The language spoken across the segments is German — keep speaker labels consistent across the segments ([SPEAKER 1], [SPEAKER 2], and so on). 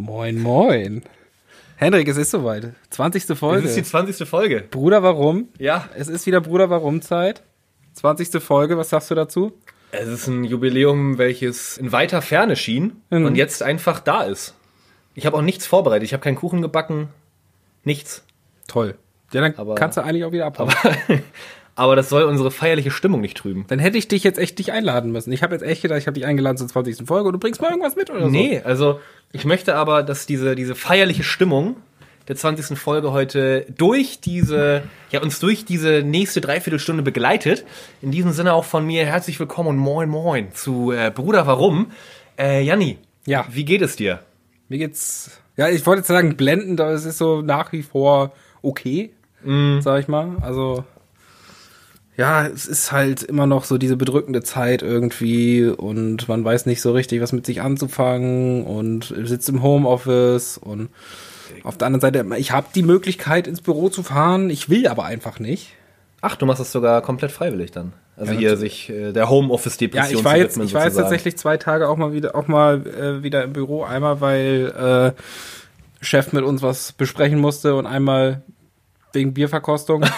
[SPEAKER 1] Moin, moin. Hendrik, es ist soweit. 20. Folge.
[SPEAKER 2] Das ist die 20. Folge.
[SPEAKER 1] Bruder, warum?
[SPEAKER 2] Ja.
[SPEAKER 1] Es ist wieder Bruder, warum Zeit. 20. Folge, was sagst du dazu?
[SPEAKER 2] Es ist ein Jubiläum, welches in weiter Ferne schien
[SPEAKER 1] Mhm.
[SPEAKER 2] und jetzt einfach da ist. Ich habe auch nichts vorbereitet. Ich habe keinen Kuchen gebacken. Nichts.
[SPEAKER 1] Toll. Ja, dann
[SPEAKER 2] Aber-
[SPEAKER 1] kannst du eigentlich auch wieder abhauen.
[SPEAKER 2] Aber das soll unsere feierliche Stimmung nicht trüben.
[SPEAKER 1] Dann hätte ich dich jetzt echt nicht einladen müssen. Ich habe jetzt echt gedacht, ich habe dich eingeladen zur 20. Folge und du bringst mal irgendwas mit oder so.
[SPEAKER 2] Nee, also ich möchte aber, dass diese, diese feierliche Stimmung der 20. Folge heute durch diese, ja, uns durch diese nächste Dreiviertelstunde begleitet. In diesem Sinne auch von mir herzlich willkommen und moin moin zu äh, Bruder Warum. Äh, Janni,
[SPEAKER 1] Ja.
[SPEAKER 2] wie geht es dir?
[SPEAKER 1] Mir geht's. Ja, ich wollte jetzt sagen blendend, aber es ist so nach wie vor okay, sag ich mal. Also ja, es ist halt immer noch so diese bedrückende Zeit irgendwie und man weiß nicht so richtig, was mit sich anzufangen und sitzt im Homeoffice und auf der anderen Seite, ich habe die Möglichkeit ins Büro zu fahren, ich will aber einfach nicht.
[SPEAKER 2] Ach, du machst das sogar komplett freiwillig dann. Also
[SPEAKER 1] Ja,
[SPEAKER 2] hier sich äh, der Homeoffice-Depression
[SPEAKER 1] Ja, ich war jetzt,
[SPEAKER 2] widmen,
[SPEAKER 1] ich war jetzt tatsächlich zwei Tage auch mal wieder, auch mal äh, wieder im Büro. Einmal, weil äh, Chef mit uns was besprechen musste und einmal wegen Bierverkostung.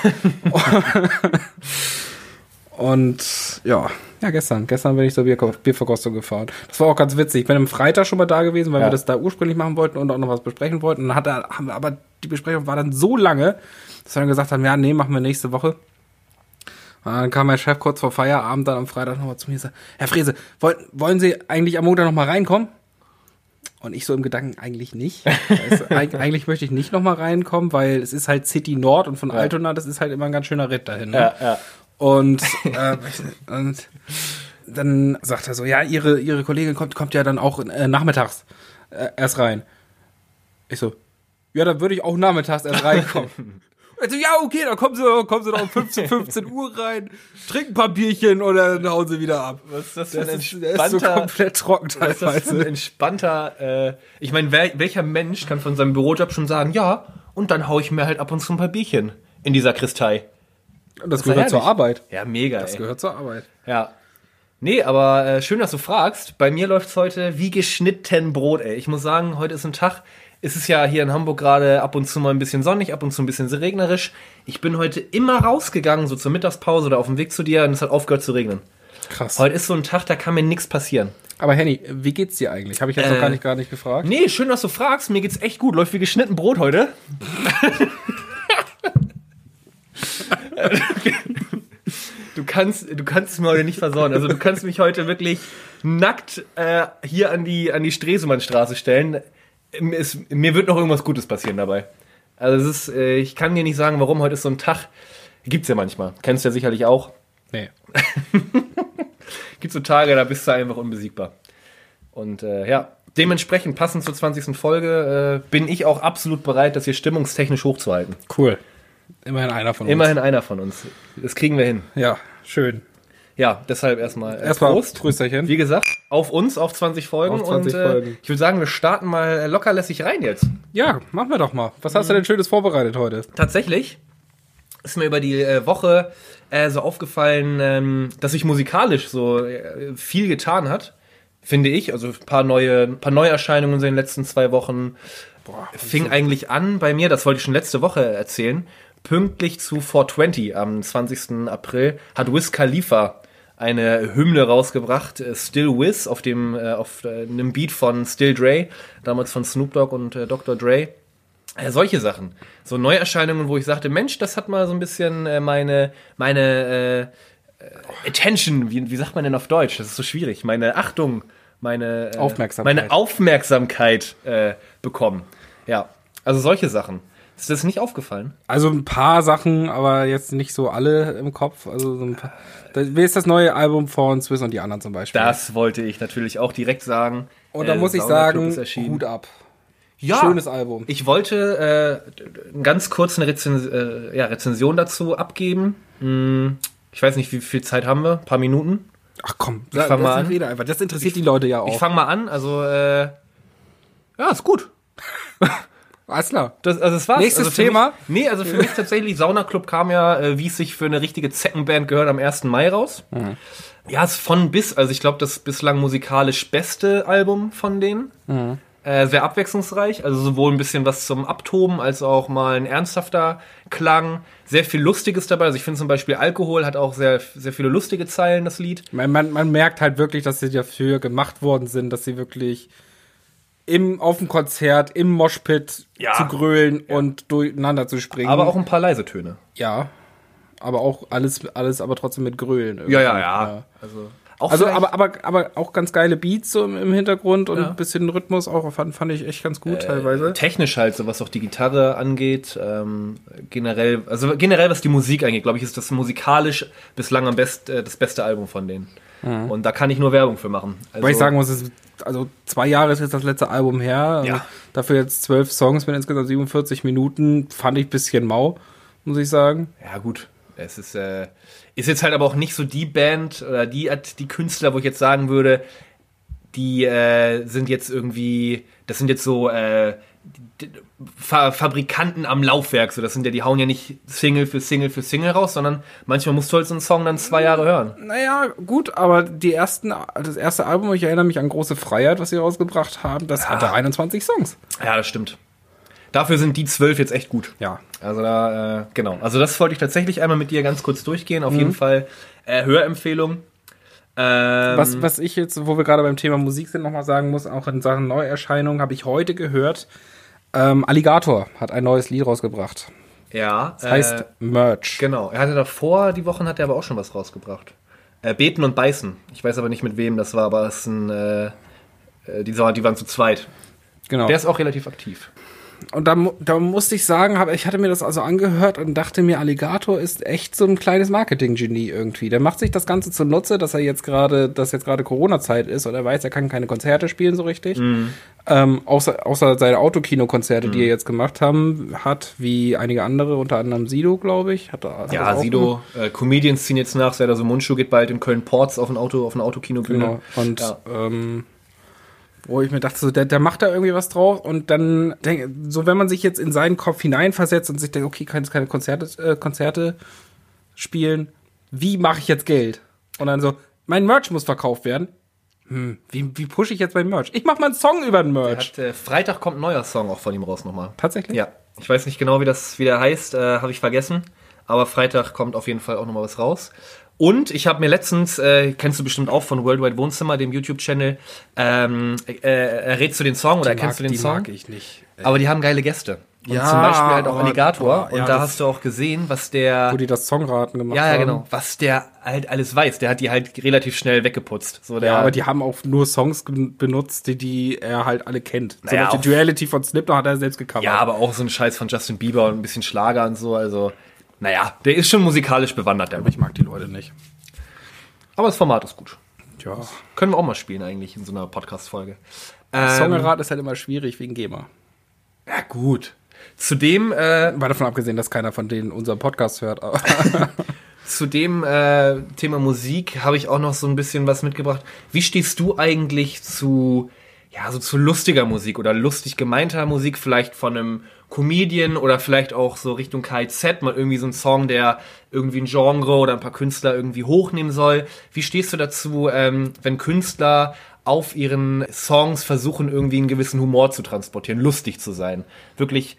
[SPEAKER 1] und ja, ja, gestern. Gestern bin ich zur Bier Bierverkostung gefahren. Das war auch ganz witzig. Ich bin am Freitag schon mal da gewesen, weil
[SPEAKER 2] Ja.
[SPEAKER 1] wir das da ursprünglich machen wollten und auch noch was besprechen wollten. Und dann hat er, haben wir, aber die Besprechung war dann so lange, dass wir dann gesagt haben, ja, nee, machen wir nächste Woche. Und dann kam mein Chef kurz vor Feierabend dann am Freitag nochmal zu mir und sagte, Herr Frese, wollen, wollen Sie eigentlich am Montag nochmal reinkommen? Und ich so im Gedanken, eigentlich nicht. Also, eig- eigentlich möchte ich nicht nochmal reinkommen, weil es ist halt City Nord und von Altona, das ist halt immer ein ganz schöner Ritt dahin. Ne?
[SPEAKER 2] Ja, ja.
[SPEAKER 1] Und, äh, und dann sagt er so, ja, ihre, ihre Kollegin kommt, kommt ja dann auch äh, nachmittags äh, erst rein. Ich so, ja, dann würde ich auch nachmittags erst reinkommen. Also, ja, okay, dann kommen sie, kommen sie doch um 15, 15 Uhr rein, trinken ein paar Bierchen oder dann hauen sie wieder ab.
[SPEAKER 2] Was ist das für ein
[SPEAKER 1] Das ist, so
[SPEAKER 2] entspannter,
[SPEAKER 1] komplett trocken
[SPEAKER 2] was ist das für ein
[SPEAKER 1] teilweise.
[SPEAKER 2] entspannter, äh, ich meine, welcher Mensch kann von seinem Bürojob schon sagen, ja, und dann hau ich mir halt ab und zu ein paar Bierchen in dieser Kristei.
[SPEAKER 1] Und das
[SPEAKER 2] doch
[SPEAKER 1] gehört zur. Arbeit.
[SPEAKER 2] Ja, mega,
[SPEAKER 1] Das
[SPEAKER 2] ey.
[SPEAKER 1] gehört zur Arbeit.
[SPEAKER 2] Ja. Nee, aber äh, schön, dass du fragst. Bei mir läuft's heute wie geschnitten Brot, ey. Ich muss sagen, heute ist ein Tag. Es ist ja hier in Hamburg gerade ab und zu mal ein bisschen sonnig, ab und zu ein bisschen regnerisch. Ich bin heute immer rausgegangen, so zur Mittagspause oder auf dem Weg zu dir, und es hat aufgehört zu regnen.
[SPEAKER 1] Krass.
[SPEAKER 2] Heute ist so ein Tag, da kann mir nichts passieren.
[SPEAKER 1] Aber Henny, wie geht's dir eigentlich? Habe ich jetzt noch
[SPEAKER 2] Äh,
[SPEAKER 1] gar nicht, gar nicht gefragt.
[SPEAKER 2] Nee, schön, dass du fragst. Mir geht's echt gut. Läuft wie geschnitten Brot heute. Du kannst, du kannst es mir heute nicht versauen. Also du kannst mich heute wirklich nackt äh, hier an die, an die Stresemannstraße stellen. Es, mir wird noch irgendwas Gutes passieren dabei. Also es ist, äh, ich kann dir nicht sagen, warum. Heute ist so ein Tag. Gibt's ja manchmal. Kennst du ja sicherlich auch.
[SPEAKER 1] Nee.
[SPEAKER 2] Gibt so Tage, da bist du einfach unbesiegbar. Und äh, ja, dementsprechend passend zur 20. Folge äh, bin ich auch absolut bereit, das hier stimmungstechnisch hochzuhalten.
[SPEAKER 1] Cool. Immerhin einer von uns.
[SPEAKER 2] Immerhin einer von uns. Das kriegen wir hin.
[SPEAKER 1] Ja, schön.
[SPEAKER 2] Ja, deshalb erstmal äh,
[SPEAKER 1] Erstmal
[SPEAKER 2] Prost.
[SPEAKER 1] Trösterchen.
[SPEAKER 2] Wie gesagt, auf uns, auf 20 Folgen.
[SPEAKER 1] Auf 20
[SPEAKER 2] und äh,
[SPEAKER 1] Folgen.
[SPEAKER 2] ich würde sagen, wir starten mal lockerlässig rein jetzt.
[SPEAKER 1] Ja, machen wir doch mal. Was hast du denn Schönes vorbereitet heute?
[SPEAKER 2] Tatsächlich ist mir über die äh, Woche äh, so aufgefallen, ähm, dass sich musikalisch so äh, viel getan hat, finde ich. Also ein paar neue, ein paar Neuerscheinungen in den letzten zwei Wochen. Fing eigentlich an bei mir, das wollte ich schon letzte Woche erzählen, pünktlich zu 420 am 20. April hat Wiz Khalifa eine Hymne rausgebracht, äh, Still Wiz, auf dem äh, auf äh, einem Beat von Still Dre, damals von Snoop Dogg und Dr. Dre. Äh, solche Sachen. So Neuerscheinungen, wo ich sagte, Mensch, das hat mal so ein bisschen äh, meine, meine äh, Attention, wie, wie sagt man denn auf Deutsch? Das ist so schwierig. Meine Achtung, meine
[SPEAKER 1] Aufmerksamkeit.
[SPEAKER 2] Meine Aufmerksamkeit bekommen. Ja, also solche Sachen. Ist das nicht aufgefallen?
[SPEAKER 1] Also ein paar Sachen, aber jetzt nicht so alle im Kopf. Also so ein paar. Wie ist das neue Album von Swiss und die anderen zum Beispiel?
[SPEAKER 2] Das wollte ich natürlich auch direkt sagen.
[SPEAKER 1] und da
[SPEAKER 2] Äh,
[SPEAKER 1] muss ich sagen. Hut ab.
[SPEAKER 2] Ja,
[SPEAKER 1] Schönes Album.
[SPEAKER 2] Ich wollte äh, ganz kurz eine Rezens äh, ja, Rezension dazu abgeben. Hm, ich weiß nicht, wie viel Zeit haben wir? Ein paar Minuten?
[SPEAKER 1] Ach komm,
[SPEAKER 2] Ich fang mal
[SPEAKER 1] das
[SPEAKER 2] an.
[SPEAKER 1] Rede einfach. Das interessiert die Leute ja
[SPEAKER 2] Ich
[SPEAKER 1] auch.
[SPEAKER 2] fange mal an. Also, äh, ja, ist gut.
[SPEAKER 1] Alles klar.
[SPEAKER 2] Das, also es war's.
[SPEAKER 1] Nächstes
[SPEAKER 2] also
[SPEAKER 1] Thema.
[SPEAKER 2] Mich, nee, also für mich tatsächlich, Sauna Club kam ja, äh, wie es sich für eine richtige Zeckenband gehört, am 1. Mai raus.
[SPEAKER 1] Mhm.
[SPEAKER 2] Ja, ist von bis, also ich glaube, das bislang musikalisch beste Album von denen.
[SPEAKER 1] Mhm.
[SPEAKER 2] Äh, sehr abwechslungsreich, also sowohl ein bisschen was zum Abtoben als auch mal ein ernsthafter Klang. Sehr viel Lustiges dabei. Also ich finde zum Beispiel Alkohol hat auch sehr, sehr viele lustige Zeilen, das Lied.
[SPEAKER 1] Man, man, man merkt halt wirklich, dass sie dafür gemacht worden sind, dass sie wirklich im, auf dem Konzert, im Moshpit
[SPEAKER 2] Ja.
[SPEAKER 1] zu grölen und durcheinander zu springen.
[SPEAKER 2] Aber auch ein paar leise Töne.
[SPEAKER 1] Ja. Aber auch alles, alles aber trotzdem mit Grölen. irgendwie.
[SPEAKER 2] Also, auch
[SPEAKER 1] Also, aber, aber, aber auch ganz geile Beats so im, im Hintergrund und
[SPEAKER 2] Ja.
[SPEAKER 1] ein bisschen Rhythmus auch fand, fand ich echt ganz gut teilweise.
[SPEAKER 2] technisch halt, so was auch die Gitarre angeht, ähm, generell, also generell was die Musik angeht, glaube ich, ist das musikalisch bislang am best, äh, das beste Album von denen. Und da kann ich nur Werbung für machen. Also,
[SPEAKER 1] Weil ich sagen muss, es ist, also zwei Jahre ist jetzt das letzte Album her.
[SPEAKER 2] Ja.
[SPEAKER 1] Dafür jetzt zwölf Songs mit insgesamt 47 Minuten. Fand ich ein bisschen mau, muss ich sagen.
[SPEAKER 2] ja gut, es ist, äh, ist jetzt halt aber auch nicht so die Band oder die, die Künstler, wo ich jetzt sagen würde, die äh, sind jetzt irgendwie, das sind jetzt so äh, Fa Fabrikanten am Laufwerk. So, das sind ja, die hauen ja nicht Single für Single für Single raus, sondern manchmal musst du halt so einen Song dann zwei Jahre hören.
[SPEAKER 1] Naja, gut, aber die ersten, das erste Album, ich erinnere mich an Große Freiheit, was sie rausgebracht haben, das hatte 21 Songs.
[SPEAKER 2] Ja, das stimmt. Dafür sind die zwölf jetzt echt gut.
[SPEAKER 1] Ja.
[SPEAKER 2] Also da, äh, genau. Also das wollte ich tatsächlich einmal mit dir ganz kurz durchgehen. Auf jeden Fall äh, Hörempfehlung. Ähm,
[SPEAKER 1] Was, was ich jetzt, wo wir gerade beim Thema Musik sind, nochmal sagen muss, auch in Sachen Neuerscheinungen, habe ich heute gehört, ähm, Alligator hat ein neues Lied rausgebracht.
[SPEAKER 2] ja,
[SPEAKER 1] Das heißt Merch.
[SPEAKER 2] Genau. Er hatte davor, die Wochen hat er aber auch schon was rausgebracht. Äh, Beten und Beißen. Ich weiß aber nicht mit wem das war, aber es ist ein, äh, äh, die, die waren zu zweit.
[SPEAKER 1] Genau.
[SPEAKER 2] Der ist auch relativ aktiv.
[SPEAKER 1] Und da, da musste ich sagen, hab, ich hatte mir das also angehört und dachte mir, Alligator ist echt so ein kleines Marketing-Genie irgendwie. Der macht sich das Ganze zunutze, dass er jetzt gerade, dass jetzt gerade Corona-Zeit ist und er weiß, er kann keine Konzerte spielen so richtig. Ähm, außer, außer seine Autokino-Konzerte, die er jetzt gemacht haben, hat, wie einige andere, unter anderem Sido, glaube ich. Hat, hat
[SPEAKER 2] Ja, Sido, äh, Comedians ziehen jetzt nach, Serda so Mundschuh geht bald in Köln-Ports auf ein Auto, auf ein Autokinobühne.
[SPEAKER 1] Genau. Und
[SPEAKER 2] Ja.
[SPEAKER 1] ähm, wo ich mir dachte, so, der, der macht da irgendwie was drauf und dann denk, so wenn man sich jetzt in seinen Kopf hineinversetzt und sich denkt, okay, kann jetzt keine Konzerte, äh, Konzerte spielen, wie mache ich jetzt Geld? Und dann so, mein Merch muss verkauft werden. Hm, wie, wie pushe ich jetzt mein Merch? Ich mache mal einen Song über den Merch.
[SPEAKER 2] Hat, äh, Freitag kommt ein neuer Song auch von ihm raus nochmal.
[SPEAKER 1] Tatsächlich?
[SPEAKER 2] Ja, ich weiß nicht genau, wie das wie der heißt, äh, habe ich vergessen. Aber Freitag kommt auf jeden Fall auch nochmal was raus. Und ich habe mir letztens, äh, kennst du bestimmt auch von Worldwide Wohnzimmer, dem YouTube-Channel, ähm, äh, errätst du den Song oder
[SPEAKER 1] Die
[SPEAKER 2] kennst du den
[SPEAKER 1] die
[SPEAKER 2] Song?
[SPEAKER 1] mag ich nicht.
[SPEAKER 2] Aber die haben geile Gäste. Und
[SPEAKER 1] Ja,
[SPEAKER 2] zum Beispiel halt auch Alligator.
[SPEAKER 1] boah, ja,
[SPEAKER 2] und da hast du auch gesehen, was der.
[SPEAKER 1] Wo die das Songraten gemacht
[SPEAKER 2] ja,
[SPEAKER 1] haben.
[SPEAKER 2] ja, genau. Was der halt alles weiß. Der hat die halt relativ schnell weggeputzt. So der,
[SPEAKER 1] Ja, aber die haben auch nur Songs benutzt, die, die er halt alle kennt. Zum
[SPEAKER 2] Naja,
[SPEAKER 1] Beispiel Duality von Slipknot hat er selbst gecovert.
[SPEAKER 2] Ja, aber auch so ein Scheiß von Justin Bieber und ein bisschen Schlager und so. Also, naja, der ist schon musikalisch bewandert, der.
[SPEAKER 1] aber ich mag die Leute nicht.
[SPEAKER 2] Aber das Format ist gut.
[SPEAKER 1] Ja.
[SPEAKER 2] Können wir auch mal spielen eigentlich in so einer Podcast-Folge. Ähm,
[SPEAKER 1] Songerat ist halt immer schwierig wegen GEMA.
[SPEAKER 2] ja, gut. Zudem, äh,
[SPEAKER 1] Mal davon abgesehen, dass keiner von denen unseren Podcast hört.
[SPEAKER 2] Zu dem äh, Thema Musik habe ich auch noch so ein bisschen was mitgebracht. Wie stehst du eigentlich zu, ja, so zu lustiger Musik oder lustig gemeinter Musik, vielleicht von einem Comedian oder vielleicht auch so Richtung KZ, mal irgendwie so ein Song, der irgendwie ein Genre oder ein paar Künstler irgendwie hochnehmen soll. Wie stehst du dazu, ähm, wenn Künstler auf ihren Songs versuchen, irgendwie einen gewissen Humor zu transportieren, lustig zu sein? Wirklich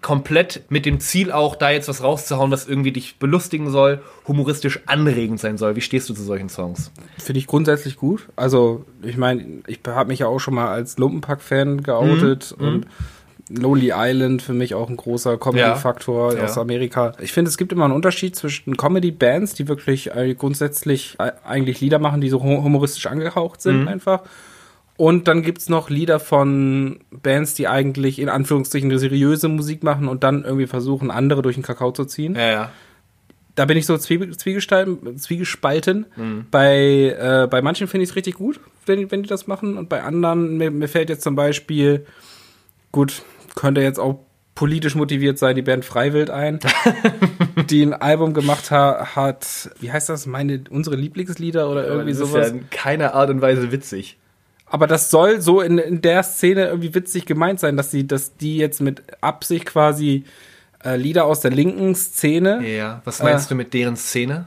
[SPEAKER 2] komplett mit dem Ziel auch, da jetzt was rauszuhauen, was irgendwie dich belustigen soll, humoristisch anregend sein soll. Wie stehst du zu solchen Songs?
[SPEAKER 1] finde ich grundsätzlich gut. Also, ich meine, ich habe mich ja auch schon mal als Lumpenpack-Fan geoutet und Lonely Island für mich auch ein großer Comedy-Faktor
[SPEAKER 2] Ja.
[SPEAKER 1] aus Amerika. Ich finde, es gibt immer einen Unterschied zwischen Comedy-Bands, die wirklich äh, grundsätzlich äh, eigentlich Lieder machen, die so hu- humoristisch angehaucht sind einfach. Und dann gibt's noch Lieder von Bands, die eigentlich in Anführungszeichen eine seriöse Musik machen und dann irgendwie versuchen, andere durch den Kakao zu ziehen
[SPEAKER 2] Ja, ja.
[SPEAKER 1] da bin ich so zwiege- zwiegespalten.
[SPEAKER 2] Mhm.
[SPEAKER 1] Bei, äh, bei manchen finde ich es richtig gut, wenn, die- wenn die das machen. Und bei anderen, mir, mir fällt jetzt zum Beispiel, gut, könnte jetzt auch politisch motiviert sein, die Band Freiwild ein, die ein Album gemacht ha hat, wie heißt das, meine, unsere Lieblingslieder oder irgendwie
[SPEAKER 2] das
[SPEAKER 1] sowas.
[SPEAKER 2] ist ja in keiner Art und Weise witzig.
[SPEAKER 1] Aber das soll so in, in der Szene irgendwie witzig gemeint sein, dass sie, dass die jetzt mit Absicht quasi äh, Lieder aus der linken Szene,
[SPEAKER 2] Ja. Was meinst du mit deren Szene?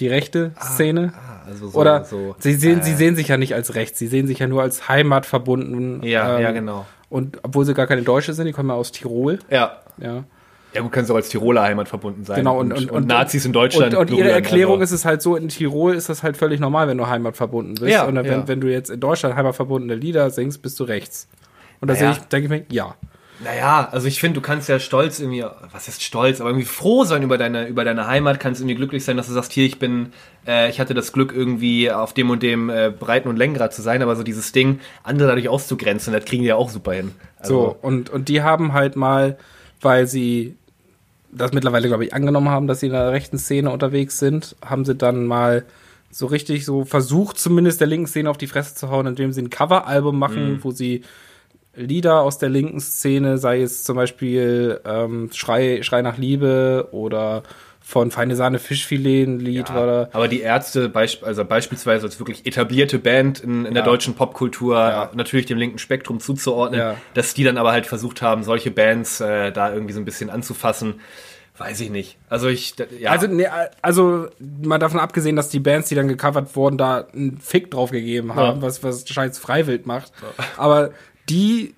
[SPEAKER 1] die rechte Szene,
[SPEAKER 2] Ah, also so,
[SPEAKER 1] Oder
[SPEAKER 2] so.
[SPEAKER 1] sie sehen,
[SPEAKER 2] äh,
[SPEAKER 1] sie sehen sich ja nicht als rechts, sie sehen sich ja nur als Heimat verbunden.
[SPEAKER 2] Ja,
[SPEAKER 1] ähm,
[SPEAKER 2] ja, genau.
[SPEAKER 1] Und obwohl sie gar keine Deutsche sind, die kommen ja aus Tirol.
[SPEAKER 2] Ja.
[SPEAKER 1] Ja.
[SPEAKER 2] Ja, gut, kannst du auch als Tiroler Heimat verbunden sein.
[SPEAKER 1] Genau, und, und,
[SPEAKER 2] und Nazis in Deutschland.
[SPEAKER 1] Und, und ihre Erklärung
[SPEAKER 2] also.
[SPEAKER 1] ist es halt so, in Tirol ist das halt völlig normal, wenn du heimatverbunden bist.
[SPEAKER 2] Ja,
[SPEAKER 1] und wenn,
[SPEAKER 2] ja.
[SPEAKER 1] wenn du jetzt in Deutschland heimatverbundene Lieder singst, bist du rechts. Und da
[SPEAKER 2] Naja.
[SPEAKER 1] sehe ich, denke ich mir, ja.
[SPEAKER 2] Naja, also ich finde, du kannst ja stolz irgendwie, was ist stolz, aber irgendwie froh sein über deine, über deine Heimat, kannst irgendwie glücklich sein, dass du sagst, hier, ich bin, äh, ich hatte das Glück, irgendwie auf dem und dem äh, Breiten- und Längengrad zu sein, aber so dieses Ding, andere dadurch auszugrenzen, das kriegen die ja auch super hin. Also,
[SPEAKER 1] So, und, und die haben halt mal, weil sie das mittlerweile, glaube ich, angenommen haben, dass sie in der rechten Szene unterwegs sind, haben sie dann mal so richtig so versucht, zumindest der linken Szene auf die Fresse zu hauen, indem sie ein Coveralbum machen, wo sie Lieder aus der linken Szene, sei es zum Beispiel ähm, Schrei, Schrei nach Liebe oder von Feine Sahne Fischfilet ein Lied
[SPEAKER 2] Ja,
[SPEAKER 1] war da.
[SPEAKER 2] aber die Ärzte, beisp also beispielsweise als wirklich etablierte Band in, in der
[SPEAKER 1] Ja.
[SPEAKER 2] deutschen Popkultur, natürlich dem linken Spektrum zuzuordnen,
[SPEAKER 1] Ja.
[SPEAKER 2] dass die dann aber halt versucht haben, solche Bands äh, da irgendwie so ein bisschen anzufassen, weiß ich nicht. Also ich, ja.
[SPEAKER 1] Also, nee, also mal davon abgesehen, dass die Bands, die dann gecovert wurden, da einen Fick drauf gegeben haben,
[SPEAKER 2] Ja.
[SPEAKER 1] was, was Scheiß Freiwild macht. Aber die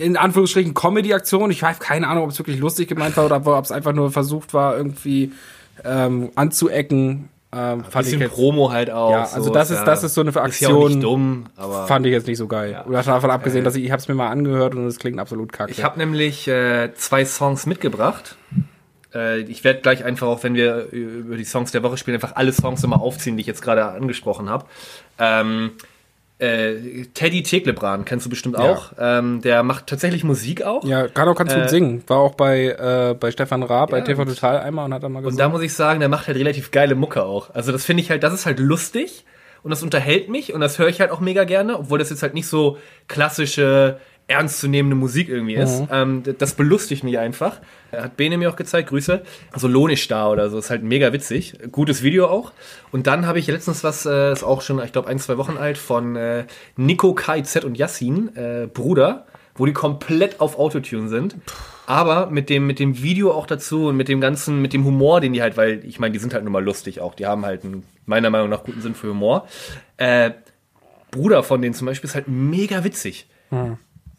[SPEAKER 1] in Anführungsstrichen Comedy-Aktion, ich habe keine Ahnung, ob es wirklich lustig gemeint war oder ob es einfach nur versucht war, irgendwie ähm, anzuecken. Ähm, fand ich
[SPEAKER 2] bisschen
[SPEAKER 1] jetzt,
[SPEAKER 2] Promo halt auch.
[SPEAKER 1] Ja, also das ist- das ist so eine
[SPEAKER 2] Ist ja
[SPEAKER 1] Aktion,
[SPEAKER 2] dumm, aber
[SPEAKER 1] fand ich jetzt nicht so geil.
[SPEAKER 2] Ja.
[SPEAKER 1] Oder davon abgesehen, dass ich, ich habe es mir mal angehört und es klingt absolut kacke.
[SPEAKER 2] ich habe nämlich äh, zwei Songs mitgebracht. Äh, ich werde gleich einfach auch, wenn wir über die Songs der Woche spielen, einfach alle Songs immer aufziehen, die ich jetzt gerade angesprochen habe. Ähm, äh, Teddy Teglebran kennst du bestimmt
[SPEAKER 1] Ja.
[SPEAKER 2] auch. Ähm, der macht tatsächlich Musik auch.
[SPEAKER 1] ja, kann auch ganz
[SPEAKER 2] Äh,
[SPEAKER 1] gut singen. War auch bei, äh, bei Stefan Raab, bei
[SPEAKER 2] Ja,
[SPEAKER 1] TV
[SPEAKER 2] und-
[SPEAKER 1] Total einmal und hat dann mal gesungen.
[SPEAKER 2] Und da muss ich sagen, der macht halt relativ geile Mucke auch. Also das finde ich halt, das ist halt lustig und das unterhält mich und das höre ich halt auch mega gerne, obwohl das jetzt halt nicht so klassische, ernstzunehmende Musik irgendwie ist. Ähm, d- das belustigt mich einfach. Hat Bene mir auch gezeigt, Grüße. Also Lohnisch da oder so, ist halt mega witzig. Gutes Video auch. Und dann habe ich letztens was, äh, ist auch schon, ich glaube, ein, zwei Wochen alt, von äh, Nico KZ und Yassin, äh, Bruder, wo die komplett auf Autotune sind. Aber mit dem, mit dem Video auch dazu und mit dem ganzen, mit dem Humor, den die halt, weil ich meine, die sind halt nun mal lustig auch. Die haben halt einen, meiner Meinung nach, guten Sinn für Humor. Äh, Bruder von denen zum Beispiel ist halt mega witzig.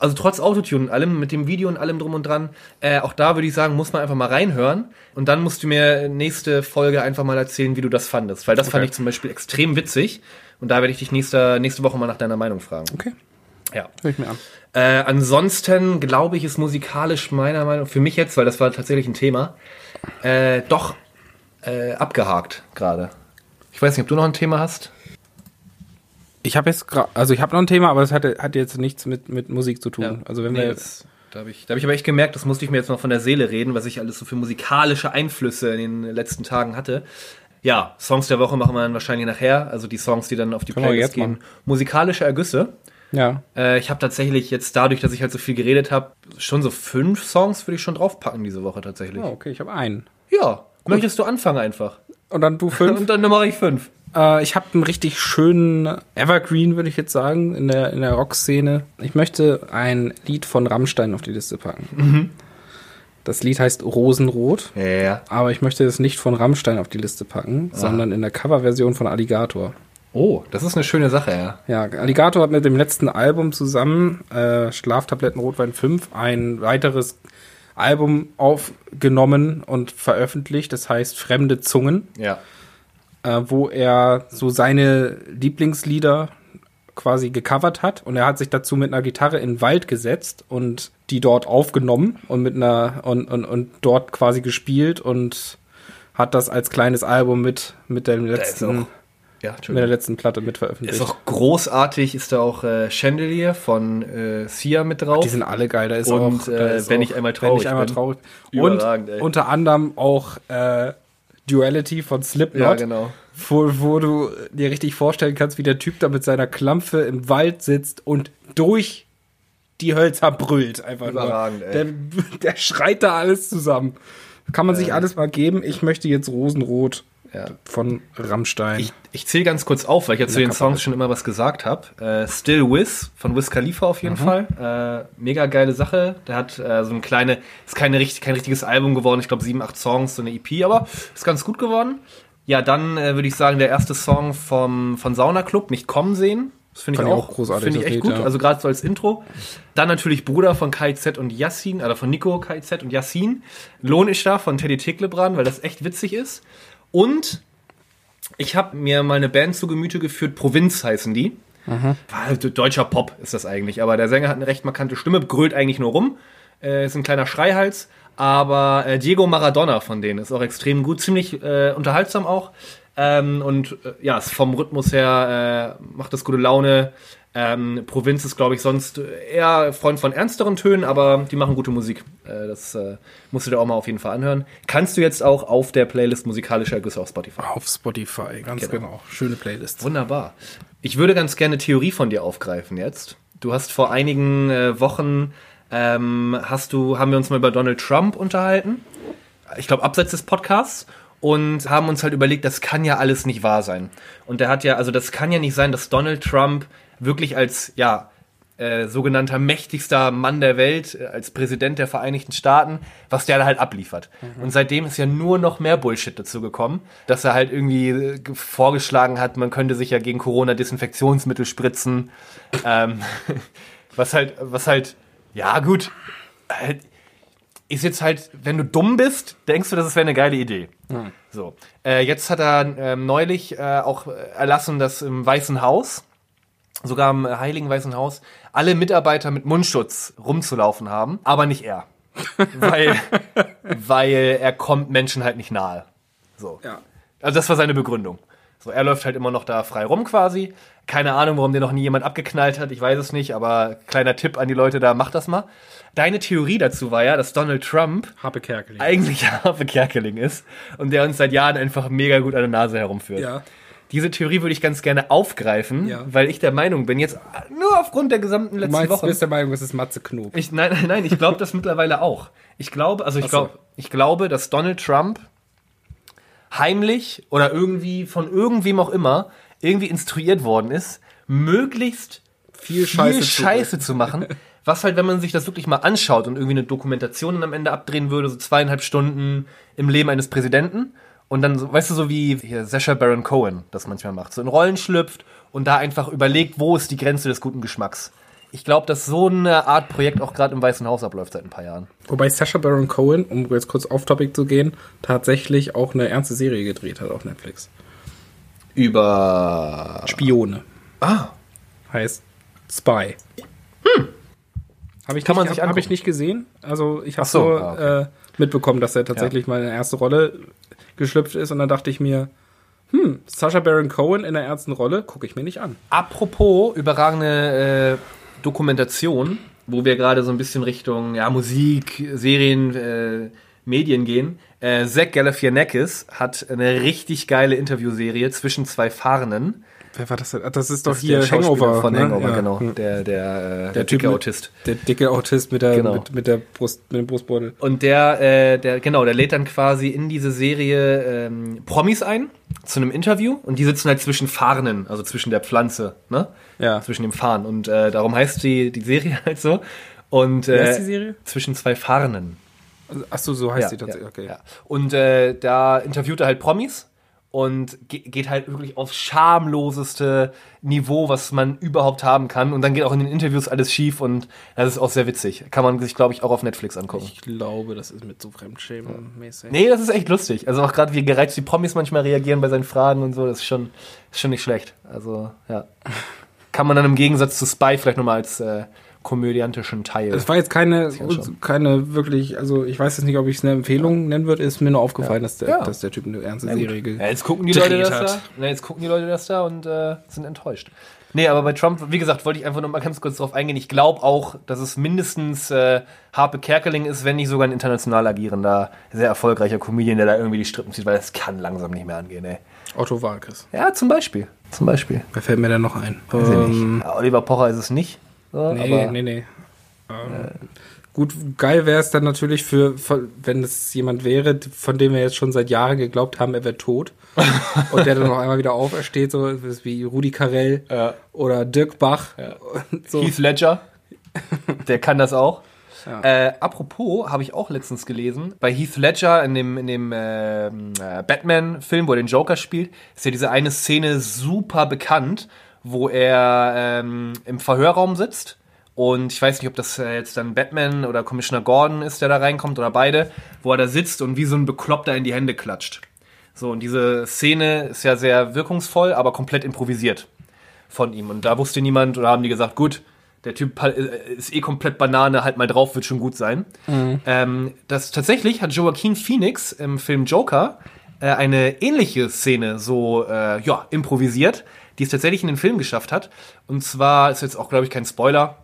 [SPEAKER 2] Also trotz Autotune und allem, mit dem Video und allem drum und dran, äh, auch da würde ich sagen, muss man einfach mal reinhören. Und dann musst du mir nächste Folge einfach mal erzählen, wie du das fandest. Weil das fand
[SPEAKER 1] Okay.
[SPEAKER 2] ich zum Beispiel extrem witzig. Und da werde ich dich nächste, nächste Woche mal nach deiner Meinung fragen.
[SPEAKER 1] Okay,
[SPEAKER 2] Ja.
[SPEAKER 1] höre ich mir an.
[SPEAKER 2] Äh, ansonsten glaube ich, ist musikalisch meiner Meinung für mich jetzt, weil das war tatsächlich ein Thema, äh, doch äh, abgehakt gerade. Ich weiß nicht, ob du noch ein Thema hast.
[SPEAKER 1] Ich habe jetzt gerade, also ich habe noch ein Thema, aber es hat, hat jetzt nichts mit, mit Musik zu tun. Also wenn
[SPEAKER 2] nee,
[SPEAKER 1] wir
[SPEAKER 2] das, da habe ich, da hab ich aber echt gemerkt, das musste ich mir jetzt noch von der Seele reden, was ich alles so für musikalische Einflüsse in den letzten Tagen hatte. Ja, Songs der Woche machen wir dann wahrscheinlich nachher, also die Songs, die dann auf die
[SPEAKER 1] Können
[SPEAKER 2] Playlist
[SPEAKER 1] jetzt
[SPEAKER 2] gehen.
[SPEAKER 1] machen.
[SPEAKER 2] Musikalische Ergüsse.
[SPEAKER 1] ja,
[SPEAKER 2] Äh, ich habe tatsächlich jetzt dadurch, dass ich halt so viel geredet habe, schon so fünf Songs würde ich schon draufpacken diese Woche tatsächlich.
[SPEAKER 1] oh, okay, ich habe einen.
[SPEAKER 2] Ja, möchtest du anfangen einfach?
[SPEAKER 1] Und dann du fünf.
[SPEAKER 2] Und dann mache ich fünf.
[SPEAKER 1] Äh, ich habe einen richtig schönen Evergreen, würde ich jetzt sagen, in der in der Rockszene. Ich möchte ein Lied von Rammstein auf die Liste packen. Das Lied heißt Rosenrot,
[SPEAKER 2] Ja, ja.
[SPEAKER 1] aber ich möchte es nicht von Rammstein auf die Liste packen, sondern in der Coverversion von Alligator.
[SPEAKER 2] Oh, das ist eine schöne Sache, ja.
[SPEAKER 1] Ja, Alligator hat mit dem letzten Album zusammen, äh, Schlaftabletten Rotwein 5, ein weiteres Album aufgenommen und veröffentlicht, das heißt Fremde Zungen,
[SPEAKER 2] Ja.
[SPEAKER 1] Äh, wo er so seine Lieblingslieder quasi gecovert hat und er hat sich dazu mit einer Gitarre in den Wald gesetzt und die dort aufgenommen und mit einer und, und, und dort quasi gespielt und hat das als kleines Album mit mit der
[SPEAKER 2] ist
[SPEAKER 1] letzten
[SPEAKER 2] Ja,
[SPEAKER 1] mit der letzten Platte mit veröffentlicht.
[SPEAKER 2] Ist auch großartig, ist da auch äh, Chandelier von äh, Sia mit drauf.
[SPEAKER 1] Die sind alle geil. Da ist
[SPEAKER 2] Und,
[SPEAKER 1] auch, da
[SPEAKER 2] äh,
[SPEAKER 1] ist
[SPEAKER 2] wenn
[SPEAKER 1] auch,
[SPEAKER 2] ich einmal
[SPEAKER 1] wenn
[SPEAKER 2] traurig
[SPEAKER 1] ich einmal
[SPEAKER 2] bin.
[SPEAKER 1] traurig.
[SPEAKER 2] Überragend,
[SPEAKER 1] Und
[SPEAKER 2] ey.
[SPEAKER 1] unter anderem auch äh, Duality von Slipknot.
[SPEAKER 2] Ja, genau.
[SPEAKER 1] Wo, wo du dir richtig vorstellen kannst, wie der Typ da mit seiner Klampfe im Wald sitzt und durch die Hölzer brüllt. Einfach
[SPEAKER 2] Überragend,
[SPEAKER 1] nur. Der, der schreit da alles zusammen. Kann man sich alles mal geben. Ich möchte jetzt Rosenrot
[SPEAKER 2] Ja.
[SPEAKER 1] von Rammstein.
[SPEAKER 2] Ich, ich zähle ganz kurz auf, weil ich ja zu den Songs schon immer was gesagt habe. Äh, Still Wiz von Wiz Khalifa auf jeden Fall. Äh, mega geile Sache. Der hat äh, so eine kleine, ist keine, kein richtiges Album geworden. Ich glaube sieben, acht Songs, so eine EP, aber ist ganz gut geworden. Ja, dann äh, würde ich sagen, der erste Song vom, von Sauna Club, nicht kommen sehen. Das finde ich,
[SPEAKER 1] ich
[SPEAKER 2] auch,
[SPEAKER 1] großartig,
[SPEAKER 2] Finde ich echt
[SPEAKER 1] Lied,
[SPEAKER 2] gut.
[SPEAKER 1] ja.
[SPEAKER 2] Also gerade so als Intro. Dann natürlich Bruder von KZ und Yassin, oder von Nico KZ und Yassin. Lohn ist da von Teddy Ticklebrand, weil das echt witzig ist. Und ich habe mir mal eine Band zu Gemüte geführt, Provinz heißen die. War halt Deutscher Pop ist das eigentlich, aber der Sänger hat eine recht markante Stimme, grölt eigentlich nur rum. Äh, ist ein kleiner Schreihals, aber äh, Diego Maradona von denen ist auch extrem gut, ziemlich äh, unterhaltsam auch. Ähm, und äh, ja, ist vom Rhythmus her macht das gute Laune. Ähm, Provinz ist, glaube ich, sonst eher Freund von ernsteren Tönen, aber die machen gute Musik. Äh, das äh, musst du dir auch mal auf jeden Fall anhören. Kannst du jetzt auch auf der Playlist musikalischer Ergüsse auf Spotify.
[SPEAKER 1] Auf Spotify, ganz
[SPEAKER 2] Genau.
[SPEAKER 1] genau. Schöne Playlist.
[SPEAKER 2] Wunderbar. Ich würde ganz gerne Theorie von dir aufgreifen jetzt. Du hast vor einigen äh, Wochen ähm, hast du haben wir uns mal über Donald Trump unterhalten. Ich glaube abseits des Podcasts und haben uns halt überlegt, das kann ja alles nicht wahr sein. Und der hat ja, also das kann ja nicht sein, dass Donald Trump wirklich als ja äh, sogenannter mächtigster Mann der Welt, äh, als Präsident der Vereinigten Staaten, was der da halt abliefert. Und seitdem ist ja nur noch mehr Bullshit dazu gekommen, dass er halt irgendwie äh, ge- vorgeschlagen hat, man könnte sich ja gegen Corona Desinfektionsmittel spritzen. ähm, was halt, was halt, ja gut, halt, ist jetzt halt, wenn du dumm bist, denkst du, das wäre eine geile Idee. So. Äh, jetzt hat er ähm, neulich auch erlassen, dass im Weißen Haus, sogar im Heiligen Weißen Haus, alle Mitarbeiter mit Mundschutz rumzulaufen haben, aber nicht er. weil, weil er kommt Menschen halt nicht nahe. So.
[SPEAKER 1] Ja.
[SPEAKER 2] Also das war seine Begründung. So, er läuft halt immer noch da frei rum quasi. Keine Ahnung, warum den noch nie jemand abgeknallt hat, ich weiß es nicht, aber kleiner Tipp an die Leute da, macht das mal. Deine Theorie dazu war ja, dass Donald Trump
[SPEAKER 1] Harpe Kerkeling.
[SPEAKER 2] eigentlich Harpe Kerkeling ist und der uns seit Jahren einfach mega gut an der Nase herumführt.
[SPEAKER 1] Ja.
[SPEAKER 2] Diese Theorie würde ich ganz gerne aufgreifen,
[SPEAKER 1] Ja.
[SPEAKER 2] weil ich der Meinung bin, jetzt nur aufgrund der gesamten
[SPEAKER 1] Du
[SPEAKER 2] letzten
[SPEAKER 1] meinst, du
[SPEAKER 2] Woche.
[SPEAKER 1] bist der Meinung, es ist Matze Knob.
[SPEAKER 2] Ich, nein, nein, nein, ich glaube das mittlerweile auch. Ich glaube, also ich,
[SPEAKER 1] so.
[SPEAKER 2] glaub, ich glaube, dass Donald Trump heimlich oder irgendwie von irgendwem auch immer irgendwie instruiert worden ist, möglichst
[SPEAKER 1] Viel
[SPEAKER 2] viel
[SPEAKER 1] Scheiße
[SPEAKER 2] Scheiße,
[SPEAKER 1] zu-
[SPEAKER 2] zu machen. Was halt, wenn man sich das wirklich mal anschaut und irgendwie eine Dokumentation dann am Ende abdrehen würde, so zweieinhalb Stunden im Leben eines Präsidenten und dann, weißt du, so wie hier Sacha Baron Cohen das manchmal macht, so in Rollen schlüpft und da einfach überlegt, wo ist die Grenze des guten Geschmacks. Ich glaube, dass so eine Art Projekt auch gerade im Weißen Haus abläuft seit ein paar Jahren.
[SPEAKER 1] Wobei Sacha Baron Cohen, um jetzt kurz auf Topic zu gehen, tatsächlich auch eine ernste Serie gedreht hat auf Netflix.
[SPEAKER 2] Über.
[SPEAKER 1] Spione.
[SPEAKER 2] Ah.
[SPEAKER 1] Heißt Spy. Hm. Habe ich,
[SPEAKER 2] Kann man
[SPEAKER 1] nicht-
[SPEAKER 2] sich
[SPEAKER 1] hab, hab ich nicht gesehen. Also ich habe
[SPEAKER 2] Ach so,
[SPEAKER 1] nur
[SPEAKER 2] ah, okay.
[SPEAKER 1] äh, mitbekommen, dass er tatsächlich mal in eine erste Rolle geschlüpft ist und dann dachte ich mir, hm, Sacha Baron Cohen in der ernsten Rolle, gucke ich mir nicht an.
[SPEAKER 2] Apropos überragende äh, Dokumentation, wo wir gerade so ein bisschen Richtung ja, Musik, Serien, äh, Medien gehen. Äh, Zach Galifianakis hat eine richtig geile Interviewserie zwischen zwei Fahrenden.
[SPEAKER 1] Wer war das denn? Ah, Das ist doch
[SPEAKER 2] Das ist
[SPEAKER 1] hier
[SPEAKER 2] der
[SPEAKER 1] Hangover.
[SPEAKER 2] von
[SPEAKER 1] ne?
[SPEAKER 2] Hangover,
[SPEAKER 1] Ja.
[SPEAKER 2] genau.
[SPEAKER 1] Hm.
[SPEAKER 2] Der, der, äh, der, dicke
[SPEAKER 1] mit-
[SPEAKER 2] Autist.
[SPEAKER 1] Der dicke Autist mit der,
[SPEAKER 2] Genau.
[SPEAKER 1] mit, mit der Brust, mit dem Brustbeutel.
[SPEAKER 2] Und der, äh, der, genau, der lädt dann quasi in diese Serie ähm, Promis ein zu einem Interview und die sitzen halt zwischen Fahrenden, also zwischen der Pflanze, ne?
[SPEAKER 1] Ja.
[SPEAKER 2] Zwischen dem Fahren. Und äh, darum heißt die, die Serie halt so. Und, äh,
[SPEAKER 1] Wer ist die Serie?
[SPEAKER 2] Zwischen zwei Fahrenden.
[SPEAKER 1] Also, Ach so, so heißt sie tatsächlich. okay.
[SPEAKER 2] ja. Und äh, da interviewt er halt Promis und ge geht halt wirklich aufs schamloseste Niveau, was man überhaupt haben kann. Und dann geht auch in den Interviews alles schief und das ist auch sehr witzig. Kann man sich, glaube ich, auch auf Netflix angucken.
[SPEAKER 1] Ich glaube, das ist mit so Fremdschämen-mäßig.
[SPEAKER 2] Nee, das ist echt lustig. Also auch gerade wie gereizt die Promis manchmal reagieren bei seinen Fragen und so, das ist schon, ist schon nicht schlecht. Also, ja. Kann man dann im Gegensatz zu Spy vielleicht nochmal als äh, komödiantischen Teil.
[SPEAKER 1] Es war jetzt keine, keine wirklich, also ich weiß jetzt nicht, ob ich es eine Empfehlung nennen würde, ist mir nur aufgefallen, dass, der,
[SPEAKER 2] Ja.
[SPEAKER 1] dass der Typ eine ernste
[SPEAKER 2] Ja.
[SPEAKER 1] Serie
[SPEAKER 2] Ja, jetzt gucken die Leute das
[SPEAKER 1] hat.
[SPEAKER 2] da. Na, jetzt gucken die Leute das da und äh, sind enttäuscht. Nee, aber bei Trump, wie gesagt, wollte ich einfach noch mal ganz kurz drauf eingehen. Ich glaube auch, dass es mindestens äh, Harpe Kerkeling ist, wenn nicht sogar ein international agierender, sehr erfolgreicher Comedian, der da irgendwie die Strippen zieht, weil das kann langsam nicht mehr angehen, ey.
[SPEAKER 1] Otto Walkes.
[SPEAKER 2] Ja, zum Beispiel. Zum Beispiel.
[SPEAKER 1] Wer fällt mir denn noch ein?
[SPEAKER 2] Weiß ich
[SPEAKER 1] Ähm,
[SPEAKER 2] nicht. Ja, Oliver Pocher ist es nicht. So,
[SPEAKER 1] nee,
[SPEAKER 2] aber
[SPEAKER 1] nee, nee. Ähm, Gut, geil wäre es dann natürlich für, für, wenn es jemand wäre, von dem wir jetzt schon seit Jahren geglaubt haben, er wäre tot. und der dann noch einmal wieder aufersteht, so wie Rudi Carell
[SPEAKER 2] Ja.
[SPEAKER 1] oder Dirk Bach. Und so.
[SPEAKER 2] Heath Ledger, der kann das auch.
[SPEAKER 1] Ja.
[SPEAKER 2] Äh, apropos, habe ich auch letztens gelesen, bei Heath Ledger in dem, in dem ähm, äh, Batman-Film, wo er den Joker spielt, ist ja diese eine Szene super bekannt, wo er ähm, im Verhörraum sitzt. Und ich weiß nicht, ob das äh, jetzt dann Batman oder Commissioner Gordon ist, der da reinkommt oder beide, wo er da sitzt und wie so ein Bekloppter in die Hände klatscht. So, und diese Szene ist ja sehr wirkungsvoll, aber komplett improvisiert von ihm. Und da wusste niemand oder haben die gesagt, gut, der Typ äh, ist eh komplett Banane, halt mal drauf, wird schon gut sein. Ähm, das tatsächlich hat Joaquin Phoenix im Film Joker äh, eine ähnliche Szene so äh, ja improvisiert, die es tatsächlich in den Film geschafft hat. Und zwar ist jetzt auch glaube ich kein Spoiler.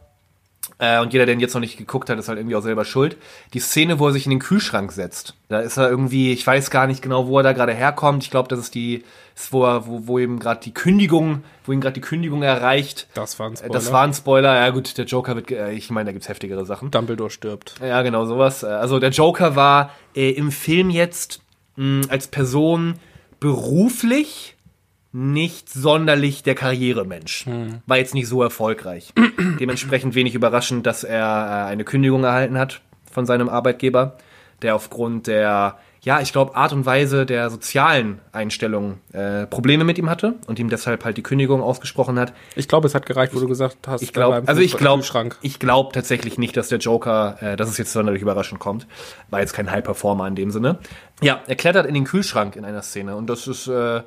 [SPEAKER 2] Äh, und jeder, der ihn jetzt noch nicht geguckt hat, ist halt irgendwie auch selber schuld. Die Szene, wo er sich in den Kühlschrank setzt. Da ist er irgendwie, ich weiß gar nicht genau, wo er da gerade herkommt. Ich glaube, das ist die, ist, wo er, wo, wo ihm gerade die Kündigung, wo ihn gerade die Kündigung erreicht.
[SPEAKER 1] Das war ein
[SPEAKER 2] Äh,
[SPEAKER 1] Spoiler.
[SPEAKER 2] Das war ein Spoiler. Ja gut, der Joker wird, äh, ich meine, da gibt's heftigere Sachen.
[SPEAKER 1] Dumbledore stirbt.
[SPEAKER 2] Ja, genau, sowas. Äh, Also der Joker war äh, im Film jetzt mh, als Person beruflich nicht sonderlich der Karrieremensch. War jetzt nicht so erfolgreich. Dementsprechend wenig überraschend, dass er äh, eine Kündigung erhalten hat von seinem Arbeitgeber, der aufgrund der, ja, ich glaube, Art und Weise der sozialen Einstellung äh, Probleme mit ihm hatte und ihm deshalb halt die Kündigung ausgesprochen hat.
[SPEAKER 1] Ich glaube, es hat gereicht, wo du gesagt hast,
[SPEAKER 2] Ich glaube, also ich glaube, ich glaube tatsächlich nicht, dass der Joker, äh, dass es jetzt sonderlich überraschend kommt. War jetzt kein High Performer in dem Sinne. Ja, er klettert in den Kühlschrank in einer Szene und das ist, äh,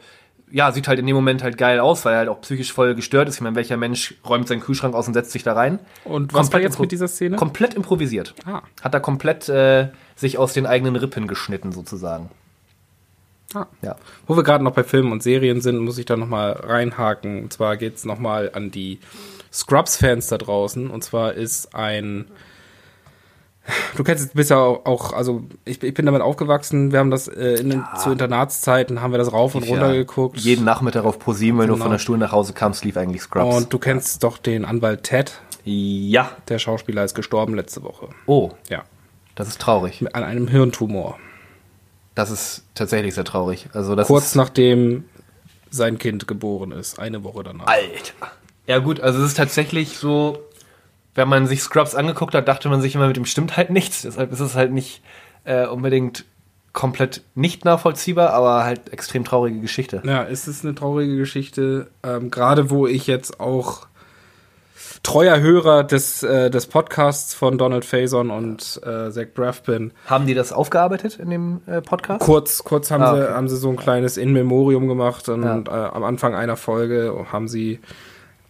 [SPEAKER 2] ja, sieht halt in dem Moment halt geil aus, weil er halt auch psychisch voll gestört ist. Ich meine, welcher Mensch räumt seinen Kühlschrank aus und setzt sich da rein?
[SPEAKER 1] Und was war jetzt mit dieser Szene?
[SPEAKER 2] Komplett improvisiert.
[SPEAKER 1] Ah.
[SPEAKER 2] Hat er komplett äh, sich aus den eigenen Rippen geschnitten sozusagen.
[SPEAKER 1] Ah.
[SPEAKER 2] Ja.
[SPEAKER 1] Wo wir gerade noch bei Filmen und Serien sind, muss ich da noch mal reinhaken. Und zwar geht's noch mal an die Scrubs-Fans da draußen. Und zwar ist ein Du kennst es bisher auch, auch also ich, ich bin damit aufgewachsen. Wir haben das äh, in den, zu Internatszeiten haben wir das rauf und runter
[SPEAKER 2] Ja,
[SPEAKER 1] geguckt.
[SPEAKER 2] Jeden Nachmittag auf ProSieben, wenn du
[SPEAKER 1] Genau.
[SPEAKER 2] von der Schule nach Hause kamst, lief eigentlich Scrubs.
[SPEAKER 1] und du kennst doch den Anwalt Ted.
[SPEAKER 2] ja.
[SPEAKER 1] Der Schauspieler ist gestorben letzte Woche.
[SPEAKER 2] Oh,
[SPEAKER 1] Ja,
[SPEAKER 2] das ist traurig.
[SPEAKER 1] an einem Hirntumor.
[SPEAKER 2] Das ist tatsächlich sehr traurig. Also das
[SPEAKER 1] Kurz nachdem sein Kind geboren ist, eine Woche danach.
[SPEAKER 2] Alter. Ja gut, also es ist tatsächlich so, wenn man sich Scrubs angeguckt hat, dachte man sich immer, mit dem stimmt halt nichts. Deshalb ist es halt nicht äh, unbedingt komplett nicht nachvollziehbar, aber halt extrem traurige Geschichte.
[SPEAKER 1] Ja, es ist eine traurige Geschichte, ähm, gerade wo ich jetzt auch treuer Hörer des, äh, des Podcasts von Donald Faison und äh, Zach Braff bin.
[SPEAKER 2] Haben die das aufgearbeitet in dem äh, Podcast?
[SPEAKER 1] Kurz, kurz haben,
[SPEAKER 2] Ah,
[SPEAKER 1] sie,
[SPEAKER 2] okay.
[SPEAKER 1] haben sie so ein kleines In-Memorium gemacht und
[SPEAKER 2] Ja.
[SPEAKER 1] äh, am Anfang einer Folge haben sie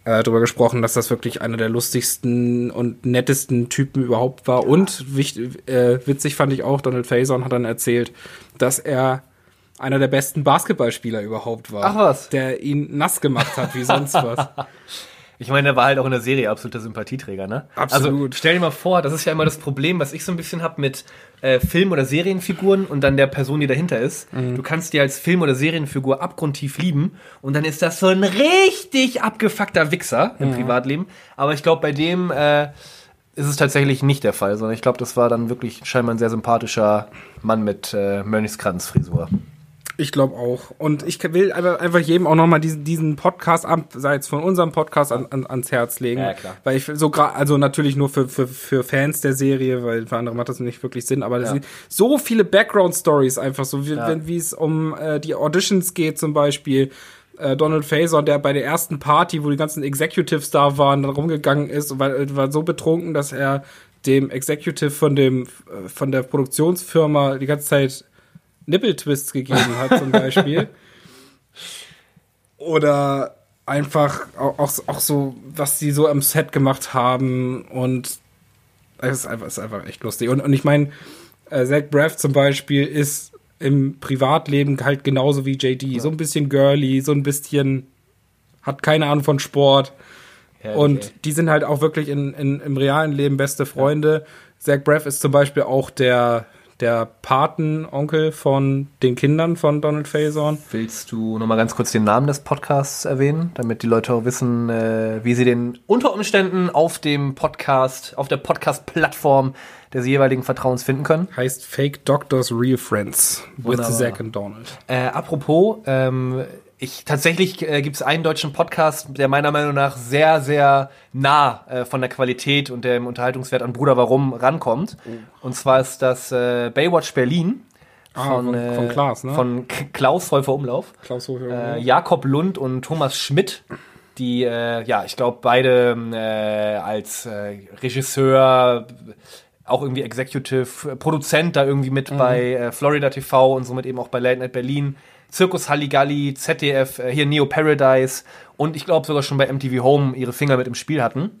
[SPEAKER 1] äh, darüber gesprochen, dass das wirklich einer der lustigsten und nettesten Typen überhaupt war. Und wichtig, äh, witzig fand ich auch, Donald Faison hat dann erzählt, dass er einer der besten Basketballspieler überhaupt war.
[SPEAKER 2] Ach was.
[SPEAKER 1] Der ihn nass gemacht hat, wie sonst was.
[SPEAKER 2] Ich meine, der war halt auch in der Serie absoluter Sympathieträger, ne?
[SPEAKER 1] Absolut.
[SPEAKER 2] Also stell dir mal vor, das ist ja immer das Problem, was ich so ein bisschen hab mit äh, Film- oder Serienfiguren und dann der Person, die dahinter ist.
[SPEAKER 1] Mhm.
[SPEAKER 2] Du kannst die als Film- oder Serienfigur abgrundtief lieben und dann ist das so ein richtig abgefuckter Wichser im Privatleben. Aber ich glaube, bei dem äh, ist es tatsächlich nicht der Fall, sondern ich glaube, das war dann wirklich scheinbar ein sehr sympathischer Mann mit äh, Mönchskranzfrisur.
[SPEAKER 1] Ich glaube auch. Und ich will einfach, jedem auch nochmal diesen, diesen Podcast abseits von unserem Podcast an, an, ans Herz legen.
[SPEAKER 2] Ja, klar.
[SPEAKER 1] Weil ich so gerade, also natürlich nur für, für, für Fans der Serie, weil für andere macht das nicht wirklich Sinn, aber das
[SPEAKER 2] Ja.
[SPEAKER 1] sind so viele Background-Stories einfach, so wie,
[SPEAKER 2] Ja.
[SPEAKER 1] es um äh, die Auditions geht zum Beispiel. Äh, Donald Faison, der bei der ersten Party, wo die ganzen Executives da waren, dann rumgegangen ist und war, war so betrunken, dass er dem Executive von dem äh, von der Produktionsfirma die ganze Zeit Nippeltwists gegeben hat, zum Beispiel. Oder einfach auch, auch, auch so, was die so am Set gemacht haben und es ist einfach, ist einfach echt lustig. Und, und ich meine, äh, Zach Braff zum Beispiel ist im Privatleben halt genauso wie JD. So ein bisschen girly, so ein bisschen hat keine Ahnung von Sport. Und die sind halt auch wirklich in, in, im realen Leben beste Freunde. Zach Braff ist zum Beispiel auch der, der Patenonkel von den Kindern von Donald Faison.
[SPEAKER 2] Willst du noch mal ganz kurz den Namen des Podcasts erwähnen, damit die Leute auch wissen, äh, wie sie den unter Umständen auf dem Podcast, auf der Podcast-Plattform des jeweiligen Vertrauens finden können?
[SPEAKER 1] Heißt Fake Doctors Real Friends with
[SPEAKER 2] Wunderbar.
[SPEAKER 1] Zach and Donald.
[SPEAKER 2] Äh, apropos, ähm, ich tatsächlich äh, gibt es einen deutschen Podcast, der meiner Meinung nach sehr, sehr nah äh, von der Qualität und dem Unterhaltungswert an Bruder Warum rankommt. Und zwar ist das äh, Baywatch Berlin.
[SPEAKER 1] Ah, von- von Klaas, ne?
[SPEAKER 2] Von Klaus Häufer Umlauf.
[SPEAKER 1] Klaus Hofer.
[SPEAKER 2] äh, Jakob Lund und Thomas Schmidt, die, äh, ja, ich glaube, beide äh, als äh, Regisseur, auch irgendwie Executive, Produzent da irgendwie mit bei äh, Florida TV und somit eben auch bei Late Night Berlin, Zirkus Halligalli, ZDF, äh, hier Neo Paradise und ich glaube sogar schon bei MTV Home ihre Finger mit im Spiel hatten.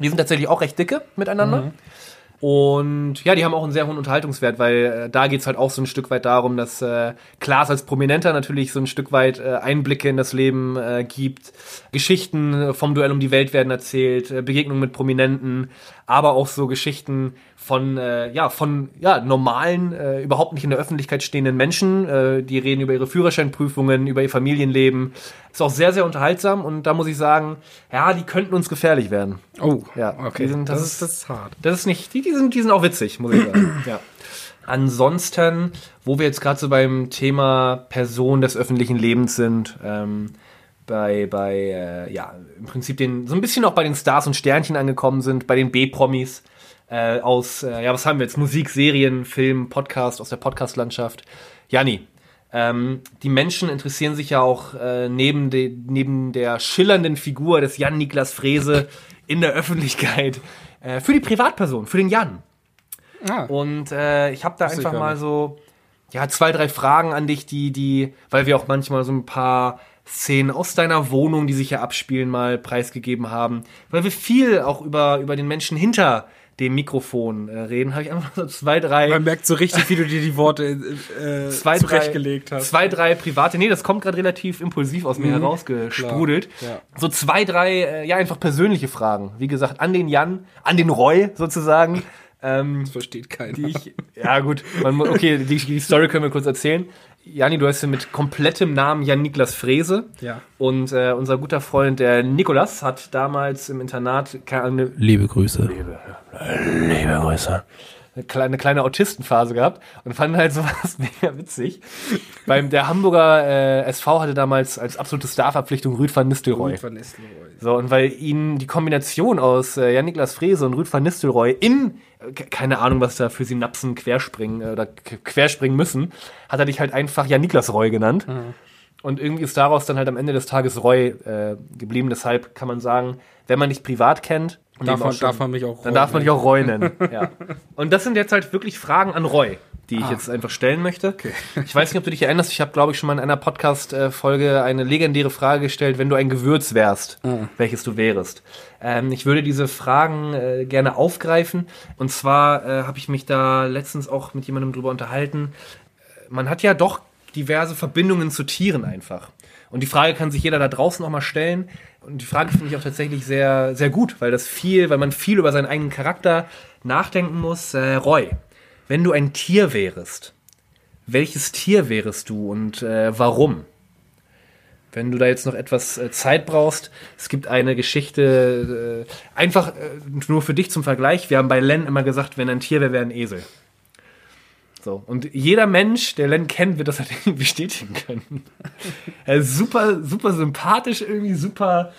[SPEAKER 2] Die sind tatsächlich auch recht dicke miteinander. Und ja, die haben auch einen sehr hohen Unterhaltungswert, weil äh, da geht's halt auch so ein Stück weit darum, dass äh, Klaas als Prominenter natürlich so ein Stück weit äh, Einblicke in das Leben äh, gibt. Geschichten äh, vom Duell um die Welt werden erzählt, äh, Begegnungen mit Prominenten, aber auch so Geschichten von äh, ja von ja normalen äh, überhaupt nicht in der Öffentlichkeit stehenden Menschen äh, die reden über ihre Führerscheinprüfungen über ihr Familienleben ist auch sehr sehr unterhaltsam und da muss ich sagen ja die könnten uns gefährlich werden
[SPEAKER 1] Oh,
[SPEAKER 2] Ja,
[SPEAKER 1] okay.
[SPEAKER 2] die sind-
[SPEAKER 1] das,
[SPEAKER 2] das
[SPEAKER 1] ist, das ist hart.
[SPEAKER 2] das ist nicht, die, die, sind, die sind auch witzig, muss ich sagen. ja. Ansonsten, wo wir jetzt gerade so beim Thema Person des öffentlichen Lebens sind, ähm, bei, bei äh, ja, im Prinzip den, so ein bisschen auch bei den Stars und Sternchen angekommen sind, bei den B-Promis äh, aus, äh, ja, was haben wir jetzt? Musik, Serien, Film, Podcast, aus der Podcast-Landschaft. Janni, ähm, die Menschen interessieren sich ja auch äh, neben, de, neben der schillernden Figur des Jan Niklas Frese in der Öffentlichkeit äh, für die Privatperson, für den Jan.
[SPEAKER 1] Ah,
[SPEAKER 2] Und äh, ich habe da einfach mal so ja zwei drei Fragen an dich, die die, weil wir auch manchmal so ein paar Szenen aus deiner Wohnung, die sich ja abspielen, mal preisgegeben haben, weil wir viel auch über über den Menschen hinter dem Mikrofon äh, reden, habe ich einfach so zwei drei
[SPEAKER 1] man merkt so richtig, wie du dir die Worte äh,
[SPEAKER 2] zwei,
[SPEAKER 1] zurechtgelegt
[SPEAKER 2] drei,
[SPEAKER 1] hast.
[SPEAKER 2] Zwei, drei private, nee, das kommt gerade relativ impulsiv aus mir herausgesprudelt.
[SPEAKER 1] klar, ja.
[SPEAKER 2] So zwei, drei, äh, ja, einfach persönliche Fragen. Wie gesagt, an den Jan, an den Roy sozusagen. Ähm,
[SPEAKER 1] Das versteht keiner.
[SPEAKER 2] ich, ja gut, man, okay, die, die Story können wir kurz erzählen. Jani, du heißt ja mit komplettem Namen Jan Niklas Frese.
[SPEAKER 1] Ja.
[SPEAKER 2] Und äh, unser guter Freund, der Nikolas, hat damals im Internat keine
[SPEAKER 1] Liebe Grüße.
[SPEAKER 2] liebe Grüße. Eine kleine, kleine Autistenphase gehabt und fand halt sowas mega witzig. Beim der Hamburger äh, SV hatte damals als absolute Starverpflichtung Rüd van Nistelrooy.
[SPEAKER 1] Van Nistelrooy.
[SPEAKER 2] So, und weil ihnen die Kombination aus äh, Jan-Niklas Frese und Rüd van Nistelrooy ke- keine Ahnung, was da für Synapsen querspringen äh, oder querspringen müssen, hat er dich halt einfach Jan-Niklas Roy genannt. Und irgendwie ist daraus dann halt am Ende des Tages Roy äh, geblieben. Deshalb kann man sagen, wenn man dich privat kennt,
[SPEAKER 1] Darf man- darf man mich auch
[SPEAKER 2] Dann darf man dich auch Roy nennen. ja. Und das sind jetzt halt wirklich Fragen an Roy, die ich
[SPEAKER 1] Ah.
[SPEAKER 2] jetzt einfach stellen möchte. Ich weiß nicht, ob du dich erinnerst, ich habe, glaube ich, schon mal in einer Podcast-Folge eine legendäre Frage gestellt, wenn du ein Gewürz wärst,
[SPEAKER 1] Ah.
[SPEAKER 2] welches du wärest. Ähm, ich würde diese Fragen äh, gerne aufgreifen. Und zwar äh, habe ich mich da letztens auch mit jemandem drüber unterhalten. Äh, Man hat ja doch diverse Verbindungen zu Tieren einfach. Und die Frage kann sich jeder da draußen auch mal stellen. Und die Frage finde ich auch tatsächlich sehr, sehr gut, weil das viel, weil man viel über seinen eigenen Charakter nachdenken muss. Äh, Roy, wenn du ein Tier wärest, welches Tier wärest du und äh, warum? Wenn du da jetzt noch etwas äh, Zeit brauchst, es gibt eine Geschichte, äh, einfach äh, nur für dich zum Vergleich. Wir haben bei Len immer gesagt, wenn ein Tier wäre, wäre ein Esel. So, und jeder Mensch, der Len kennt, wird das halt irgendwie bestätigen können. er ist super, super sympathisch, irgendwie super,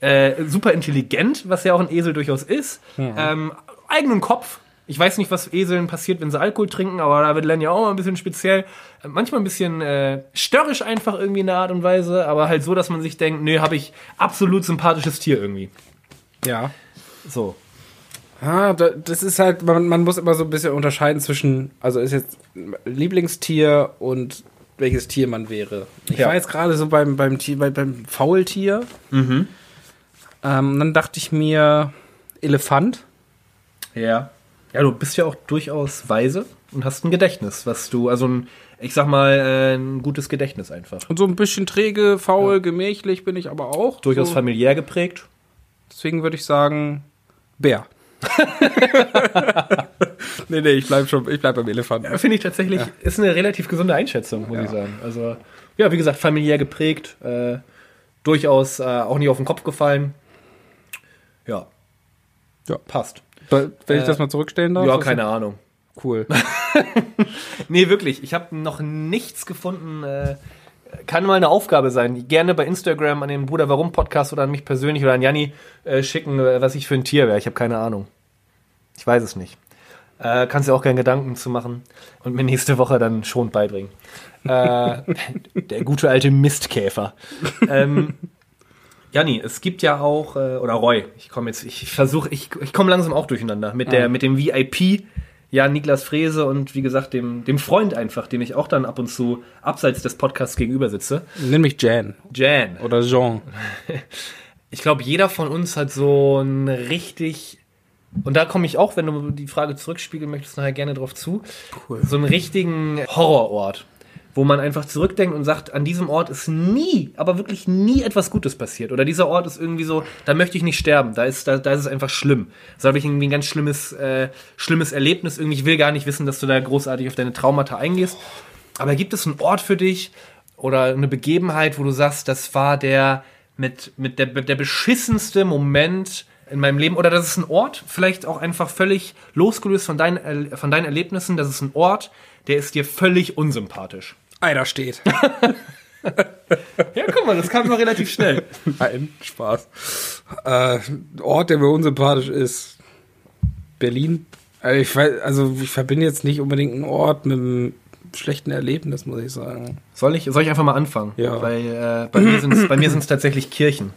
[SPEAKER 2] äh, super intelligent, was ja auch ein Esel durchaus ist. Ähm, eigenen Kopf. Ich weiß nicht, was Eseln passiert, wenn sie Alkohol trinken, aber da wird Len ja auch mal ein bisschen speziell. Äh, Manchmal ein bisschen äh, störrisch einfach irgendwie in der Art und Weise, aber halt so, dass man sich denkt, nee, habe ich absolut sympathisches Tier irgendwie.
[SPEAKER 1] Ja.
[SPEAKER 2] So.
[SPEAKER 1] Ah, da, das ist halt, man, man muss immer so ein bisschen unterscheiden zwischen, also ist jetzt Lieblingstier und welches Tier man wäre. Ich
[SPEAKER 2] Ja.
[SPEAKER 1] war jetzt gerade so beim, beim Tier, bei, beim Faultier.
[SPEAKER 2] Mhm.
[SPEAKER 1] Ähm, dann dachte ich mir, Elefant.
[SPEAKER 2] Ja. Ja, du bist ja auch durchaus weise und hast ein Gedächtnis, was du, also ein, ich sag mal, äh, ein gutes Gedächtnis einfach.
[SPEAKER 1] Und so ein bisschen träge, faul, gemächlich bin ich aber auch.
[SPEAKER 2] Durchaus
[SPEAKER 1] so,
[SPEAKER 2] familiär geprägt.
[SPEAKER 1] Deswegen würde ich sagen, Bär. nee, nee, ich bleib schon, ich bleib beim Elefant.
[SPEAKER 2] Finde ich tatsächlich, ist eine relativ gesunde Einschätzung, muss ich sagen. Also, ja, wie gesagt, familiär geprägt, äh, durchaus äh, auch nicht auf den Kopf gefallen. Ja.
[SPEAKER 1] Ja.
[SPEAKER 2] Passt.
[SPEAKER 1] Wenn ich
[SPEAKER 2] Äh,
[SPEAKER 1] das mal zurückstellen darf?
[SPEAKER 2] Ja, keine Ahnung.
[SPEAKER 1] Cool.
[SPEAKER 2] Nee, wirklich. Ich habe noch nichts gefunden. Kann mal eine Aufgabe sein. Gerne bei Instagram an den Bruder Warum Podcast oder an mich persönlich oder an Janni äh, schicken, äh, was ich für ein Tier wäre. Ich habe keine Ahnung. Ich weiß es nicht. Äh, kannst dir auch gerne Gedanken zu machen und mir nächste Woche dann schon beibringen. Äh, der gute alte Mistkäfer. ähm, Janni, es gibt ja auch, äh, oder Roy, ich komme jetzt, ich versuche, ich, ich komme langsam auch durcheinander mit der, mit dem VIP, ja, Niklas Frese und wie gesagt, dem, dem Freund einfach, dem ich auch dann ab und zu abseits des Podcasts gegenüber sitze.
[SPEAKER 1] Nenn mich Jan.
[SPEAKER 2] Jan.
[SPEAKER 1] Oder Jean.
[SPEAKER 2] Ich glaube, jeder von uns hat so ein richtig, und da komme ich auch, wenn du die Frage zurückspiegeln möchtest, nachher gerne drauf zu,
[SPEAKER 1] Cool.
[SPEAKER 2] so einen richtigen Horrorort, wo man einfach zurückdenkt und sagt, an diesem Ort ist nie, aber wirklich nie etwas Gutes passiert. Oder dieser Ort ist irgendwie so, da möchte ich nicht sterben, da ist, da, da ist es einfach schlimm. Da habe ich irgendwie ein ganz schlimmes, äh, schlimmes Erlebnis. Irgendwie, ich will gar nicht wissen, dass du da großartig auf deine Traumata eingehst. Aber gibt es einen Ort für dich oder eine Begebenheit, wo du sagst, das war der mit, mit der, der beschissenste Moment in meinem Leben? Oder das ist ein Ort, vielleicht auch einfach völlig losgelöst von deinen, von deinen Erlebnissen, das ist ein Ort, der ist dir völlig unsympathisch.
[SPEAKER 1] Ei, da steht.
[SPEAKER 2] Ja, guck mal, das kam noch relativ schnell.
[SPEAKER 1] Nein, Spaß. Äh, Ort, der mir unsympathisch ist. Berlin. Also ich, weiß, also ich verbinde jetzt nicht unbedingt einen Ort mit einem schlechten Erlebnis, muss ich sagen.
[SPEAKER 2] Soll ich, soll ich einfach mal anfangen?
[SPEAKER 1] Ja.
[SPEAKER 2] Weil äh, bei mir sind es tatsächlich Kirchen.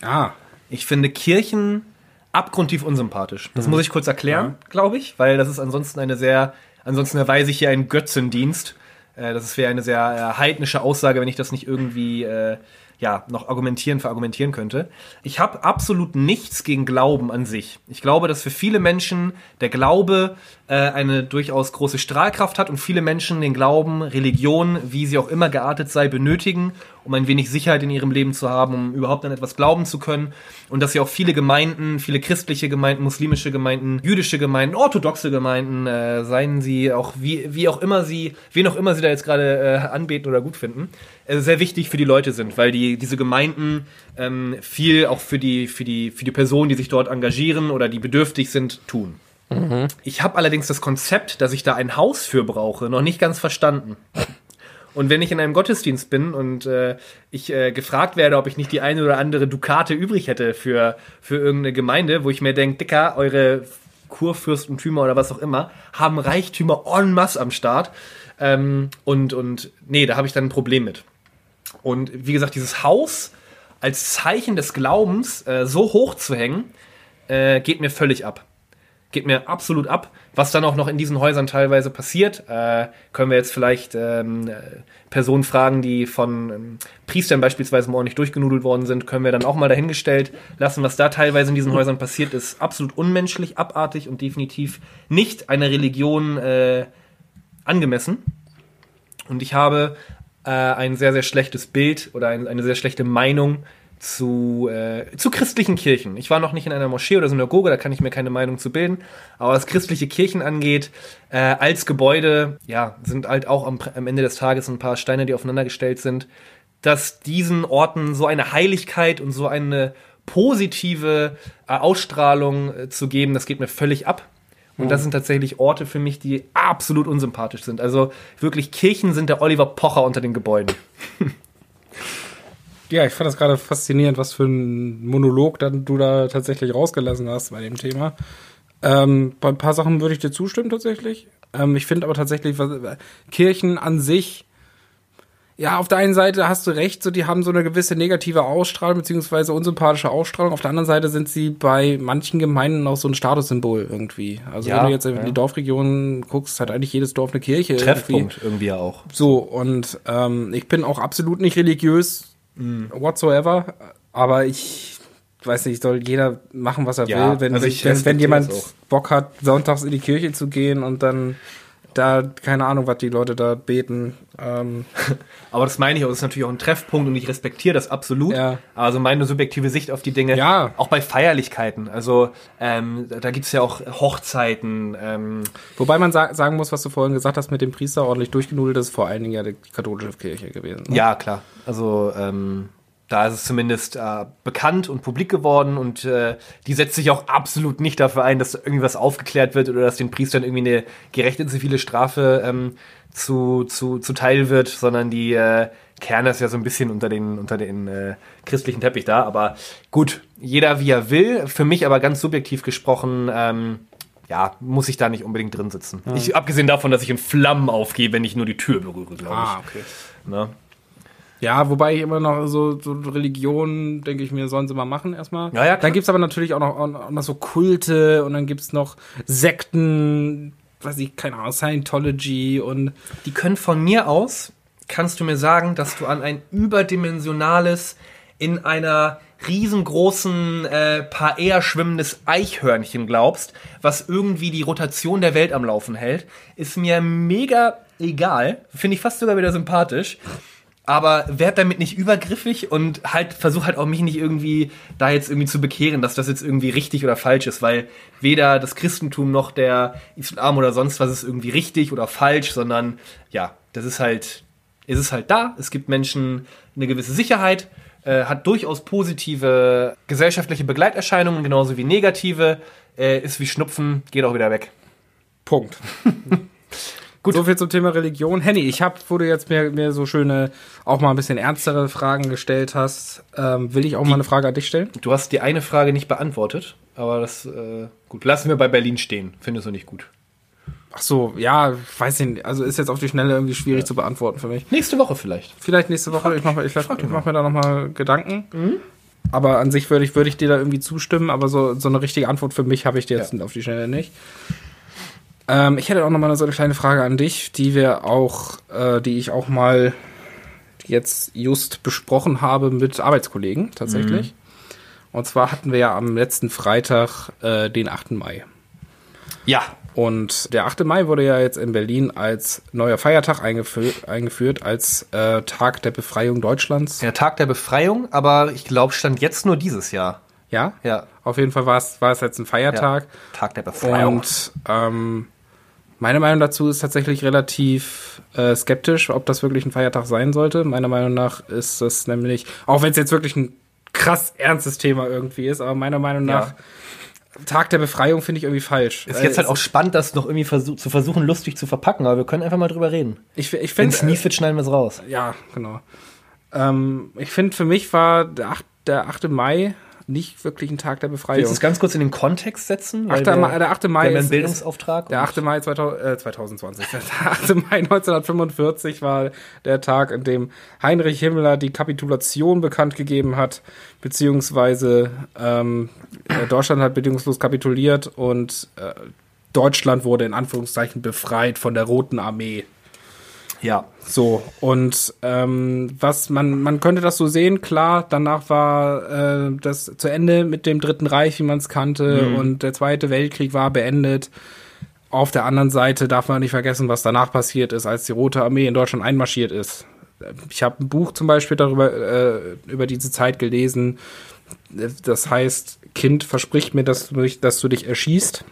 [SPEAKER 1] Ah,
[SPEAKER 2] Ich finde Kirchen abgrundtief unsympathisch. Das muss ich kurz erklären, glaube ich, weil das ist ansonsten eine sehr, ansonsten erweise ich hier einen Götzendienst. Äh, das wäre eine sehr äh, heidnische Aussage, wenn ich das nicht irgendwie äh, ja, noch argumentieren, verargumentieren könnte. Ich habe absolut nichts gegen Glauben an sich. Ich glaube, dass für viele Menschen der Glaube äh, eine durchaus große Strahlkraft hat und viele Menschen den Glauben, Religion, wie sie auch immer geartet sei, benötigen, um ein wenig Sicherheit in ihrem Leben zu haben, um überhaupt an etwas glauben zu können. Und dass ja auch viele Gemeinden, viele christliche Gemeinden, muslimische Gemeinden, jüdische Gemeinden, orthodoxe Gemeinden, äh, seien sie auch wie, wie auch immer sie, wen auch immer sie da jetzt gerade äh, anbeten oder gut finden, äh, sehr wichtig für die Leute sind, weil die diese Gemeinden ähm, viel auch für die für die für die Personen, die sich dort engagieren oder die bedürftig sind, tun. Ich habe allerdings das Konzept, dass ich da ein Haus für brauche, noch nicht ganz verstanden. Und wenn ich in einem Gottesdienst bin und äh, ich äh, gefragt werde, ob ich nicht die eine oder andere Dukate übrig hätte für, für irgendeine Gemeinde, wo ich mir denke, Dicker, eure Kurfürstentümer oder was auch immer, haben Reichtümer en masse am Start. Ähm, und, und nee, da habe ich dann ein Problem mit. Und wie gesagt, dieses Haus als Zeichen des Glaubens äh, so hoch zu hängen, äh, geht mir völlig ab. Geht mir absolut ab. Was dann auch noch in diesen Häusern teilweise passiert, äh, können wir jetzt vielleicht ähm, äh, Personen fragen, die von ähm, Priestern beispielsweise mal ordentlich durchgenudelt worden sind, können wir dann auch mal dahingestellt lassen. Was da teilweise in diesen Häusern passiert, ist absolut unmenschlich, abartig und definitiv nicht einer Religion äh, angemessen. Und ich habe äh, ein sehr, sehr schlechtes Bild oder ein, eine sehr schlechte Meinung zu, äh, zu christlichen Kirchen. Ich war noch nicht in einer Moschee oder Synagoge, da kann ich mir keine Meinung zu bilden. Aber was christliche Kirchen angeht, äh, als Gebäude, ja, sind halt auch am, am Ende des Tages ein paar Steine, die aufeinandergestellt sind, dass diesen Orten so eine Heiligkeit und so eine positive äh, Ausstrahlung äh, zu geben, das geht mir völlig ab. Und das sind tatsächlich Orte für mich, die absolut unsympathisch sind. Also wirklich, Kirchen sind der Oliver Pocher unter den Gebäuden.
[SPEAKER 1] Ja, ich fand das gerade faszinierend, was für ein Monolog dann du da tatsächlich rausgelassen hast bei dem Thema. Ähm, bei ein paar Sachen würde ich dir zustimmen tatsächlich. Ähm, ich finde aber tatsächlich, was, Kirchen an sich, ja, auf der einen Seite hast du recht, so die haben so eine gewisse negative Ausstrahlung beziehungsweise unsympathische Ausstrahlung. Auf der anderen Seite sind sie bei manchen Gemeinden auch so ein Statussymbol irgendwie. Also
[SPEAKER 2] Ja,
[SPEAKER 1] wenn du jetzt in
[SPEAKER 2] ja.
[SPEAKER 1] die Dorfregionen guckst, hat eigentlich jedes Dorf eine Kirche. irgendwie.
[SPEAKER 2] Treffpunkt irgendwie ja auch.
[SPEAKER 1] So, und ähm, ich bin auch absolut nicht religiös whatsoever, aber ich weiß nicht, soll jeder machen, was er
[SPEAKER 2] Ja,
[SPEAKER 1] will. Wenn,
[SPEAKER 2] also ich
[SPEAKER 1] wenn, wenn jemand. Bock hat, sonntags in die Kirche zu gehen und dann da, keine Ahnung, was die Leute da beten. Ähm,
[SPEAKER 2] Aber das meine ich auch, das ist natürlich auch ein Treffpunkt und ich respektiere das absolut.
[SPEAKER 1] Ja.
[SPEAKER 2] Also meine subjektive Sicht auf die Dinge.
[SPEAKER 1] Ja.
[SPEAKER 2] Auch bei Feierlichkeiten. Also ähm, da gibt's ja auch Hochzeiten. Ähm,
[SPEAKER 1] wobei man sa sagen muss, was du vorhin gesagt hast mit dem Priester ordentlich durchgenudelt, das ist vor allen Dingen ja die katholische Kirche gewesen. Ne?
[SPEAKER 2] ja, klar. Also ähm, da ist es zumindest äh, bekannt und publik geworden und äh, die setzt sich auch absolut nicht dafür ein, dass irgendwas aufgeklärt wird oder dass den Priestern irgendwie eine gerechte zivile Strafe ähm, zu, zu, zuteil wird, sondern die äh, kehren das ja so ein bisschen unter den, unter den äh, christlichen Teppich da. Aber gut, jeder wie er will. Für mich aber ganz subjektiv gesprochen, ähm, ja, muss ich da nicht unbedingt drin sitzen. Ich, abgesehen davon, dass ich in Flammen aufgehe, wenn ich nur die Tür berühre, glaube ich.
[SPEAKER 1] Ah, okay.
[SPEAKER 2] Ne?
[SPEAKER 1] Ja, wobei ich immer noch so, so Religion, denke ich mir, sollen sie mal machen erstmal.
[SPEAKER 2] Ja, ja, klar.
[SPEAKER 1] Dann gibt's aber natürlich auch noch, auch noch so Kulte und dann gibt's noch Sekten, weiß ich, keine Ahnung, Scientology und
[SPEAKER 2] Die können von mir aus, kannst du mir sagen, dass du an ein überdimensionales, in einer riesengroßen, äh, paar eher schwimmendes Eichhörnchen glaubst, was irgendwie die Rotation der Welt am Laufen hält, ist mir mega egal. Finde ich fast sogar wieder sympathisch. Aber werd damit nicht übergriffig und halt versuch halt auch mich nicht irgendwie da jetzt irgendwie zu bekehren, dass das jetzt irgendwie richtig oder falsch ist, weil weder das Christentum noch der Islam oder sonst was ist irgendwie richtig oder falsch, sondern ja, das ist halt, ist es halt da. Es gibt Menschen eine gewisse Sicherheit, äh, hat durchaus positive gesellschaftliche Begleiterscheinungen, genauso wie negative, äh, ist wie Schnupfen, geht auch wieder weg.
[SPEAKER 1] Punkt. Gut. So viel zum Thema Religion. Henny, ich habe, wo du jetzt mir, mir so schöne, auch mal ein bisschen ernstere Fragen gestellt hast, ähm, will ich auch mal eine Frage an dich stellen?
[SPEAKER 2] Du hast die eine Frage nicht beantwortet, aber das, äh, gut, lassen wir bei Berlin stehen. Findest du nicht gut.
[SPEAKER 1] Ach so, ja, weiß ich nicht. Also ist jetzt auf die Schnelle irgendwie schwierig zu beantworten für mich.
[SPEAKER 2] Nächste Woche vielleicht.
[SPEAKER 1] Vielleicht nächste Woche. ich mache ich, ich mach mir da nochmal Gedanken. Aber an sich würde ich, würde ich dir da irgendwie zustimmen, aber so, so eine richtige Antwort für mich habe ich dir jetzt
[SPEAKER 2] Ja.
[SPEAKER 1] auf die Schnelle nicht. Ähm, ich hätte auch nochmal so eine kleine Frage an dich, die wir auch, äh, die ich auch mal jetzt just besprochen habe mit Arbeitskollegen tatsächlich. Und zwar hatten wir ja am letzten Freitag äh, den 8. Mai.
[SPEAKER 2] Ja.
[SPEAKER 1] Und der 8. Mai wurde ja jetzt in Berlin als neuer Feiertag eingeführt, eingeführt als äh, Tag der Befreiung Deutschlands.
[SPEAKER 2] Der Tag der Befreiung, aber ich glaube, stand jetzt nur dieses Jahr.
[SPEAKER 1] Ja?
[SPEAKER 2] Ja.
[SPEAKER 1] Auf jeden Fall war es, war es jetzt ein Feiertag.
[SPEAKER 2] Tag der Befreiung.
[SPEAKER 1] Und ähm, meine Meinung dazu ist tatsächlich relativ äh, skeptisch, ob das wirklich ein Feiertag sein sollte. Meiner Meinung nach ist das nämlich, auch wenn es jetzt wirklich ein krass ernstes Thema irgendwie ist, aber meiner Meinung nach,
[SPEAKER 2] Ja.
[SPEAKER 1] Tag der Befreiung finde ich irgendwie falsch.
[SPEAKER 2] ist jetzt halt auch spannend, das noch irgendwie versuch, zu versuchen, lustig zu verpacken, aber wir können einfach mal drüber reden.
[SPEAKER 1] Ich, ich
[SPEAKER 2] Wenn es
[SPEAKER 1] finde,
[SPEAKER 2] mies wird, schneiden wir es raus.
[SPEAKER 1] Ja, genau. Ähm, ich finde, für mich war der 8, der 8. Mai nicht wirklich ein Tag der Befreiung.
[SPEAKER 2] Willst du es ganz kurz in den Kontext setzen? Weil
[SPEAKER 1] 8. Mai- der 8. Mai ist-
[SPEAKER 2] Bildungsauftrag.
[SPEAKER 1] Der 8. Mai 2000, äh, 2020. Der 8. Mai 1945 war der Tag, in dem Heinrich Himmler die Kapitulation bekannt gegeben hat, beziehungsweise ähm, äh, Deutschland hat bedingungslos kapituliert und äh, Deutschland wurde in Anführungszeichen befreit von der Roten Armee.
[SPEAKER 2] Ja.
[SPEAKER 1] So, und ähm, was man, man könnte das so sehen, klar, danach war äh, das zu Ende mit dem Dritten Reich, wie man es kannte, und der Zweite Weltkrieg war beendet. Auf der anderen Seite darf man nicht vergessen, was danach passiert ist, als die Rote Armee in Deutschland einmarschiert ist. Ich habe ein Buch zum Beispiel darüber, äh, über diese Zeit gelesen. Das heißt, Kind verspricht mir, dass du dich, dass du dich erschießt